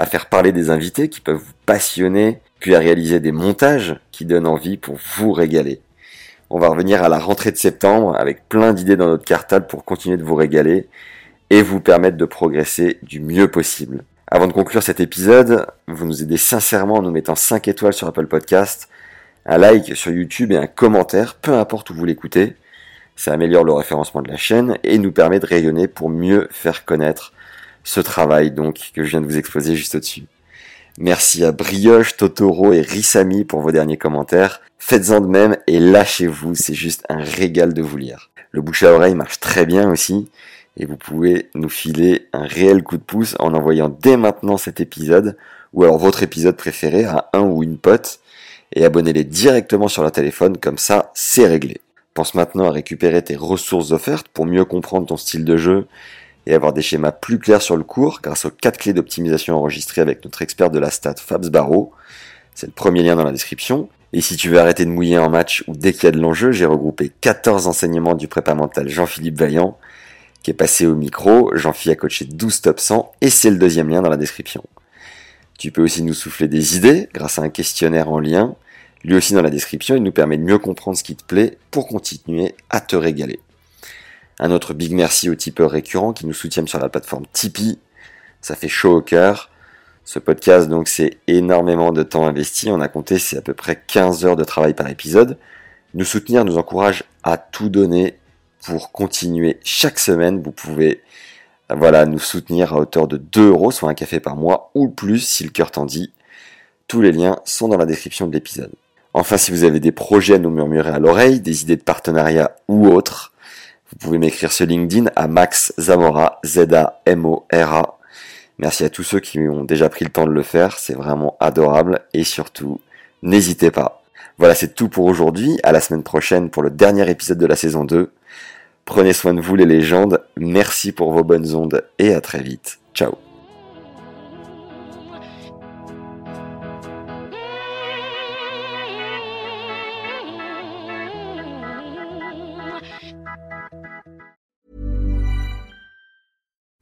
à faire parler des invités qui peuvent vous passionner, puis à réaliser des montages qui donnent envie pour vous régaler. On va revenir à la rentrée de septembre avec plein d'idées dans notre cartable pour continuer de vous régaler et vous permettre de progresser du mieux possible. Avant de conclure cet épisode, vous nous aidez sincèrement en nous mettant 5 étoiles sur Apple Podcast, un like sur YouTube et un commentaire, peu importe où vous l'écoutez. Ça améliore le référencement de la chaîne et nous permet de rayonner pour mieux faire connaître ce travail donc que je viens de vous exposer juste au-dessus. Merci à Brioche, Totoro et Rissami pour vos derniers commentaires. Faites-en de même et lâchez-vous, c'est juste un régal de vous lire. Le bouche à oreille marche très bien aussi et vous pouvez nous filer un réel coup de pouce en envoyant dès maintenant cet épisode ou alors votre épisode préféré à un ou une pote et abonnez-les directement sur leur téléphone, comme ça c'est réglé. Pense maintenant à récupérer tes ressources offertes pour mieux comprendre ton style de jeu et avoir des schémas plus clairs sur le cours grâce aux 4 clés d'optimisation enregistrées avec notre expert de la stat Fabs Barreau. C'est le premier lien dans la description. Et si tu veux arrêter de mouiller en match ou dès qu'il y a de l'enjeu, j'ai regroupé 14 enseignements du prépa mental Jean-Philippe Vaillant qui est passé au micro. Jean-Philippe a coaché 12 top 100 et c'est le deuxième lien dans la description. Tu peux aussi nous souffler des idées grâce à un questionnaire en lien. Lui aussi dans la description, il nous permet de mieux comprendre ce qui te plaît pour continuer à te régaler. Un autre big merci aux tipeurs récurrents qui nous soutiennent sur la plateforme Tipeee. Ça fait chaud au cœur. Ce podcast, donc, c'est énormément de temps investi. On a compté, c'est à peu près 15 heures de travail par épisode. Nous soutenir nous encourage à tout donner pour continuer chaque semaine. Vous pouvez, voilà, nous soutenir à hauteur de 2 euros, soit un café par mois ou plus si le cœur t'en dit. Tous les liens sont dans la description de l'épisode. Enfin, si vous avez des projets à nous murmurer à l'oreille, des idées de partenariat ou autres, vous pouvez m'écrire sur LinkedIn à Max Zamora, Z-A-M-O-R-A. Merci à tous ceux qui ont déjà pris le temps de le faire, c'est vraiment adorable et surtout, n'hésitez pas. Voilà, c'est tout pour aujourd'hui. À la semaine prochaine pour le dernier épisode de la saison 2. Prenez soin de vous les légendes. Merci pour vos bonnes ondes et à très vite. Ciao.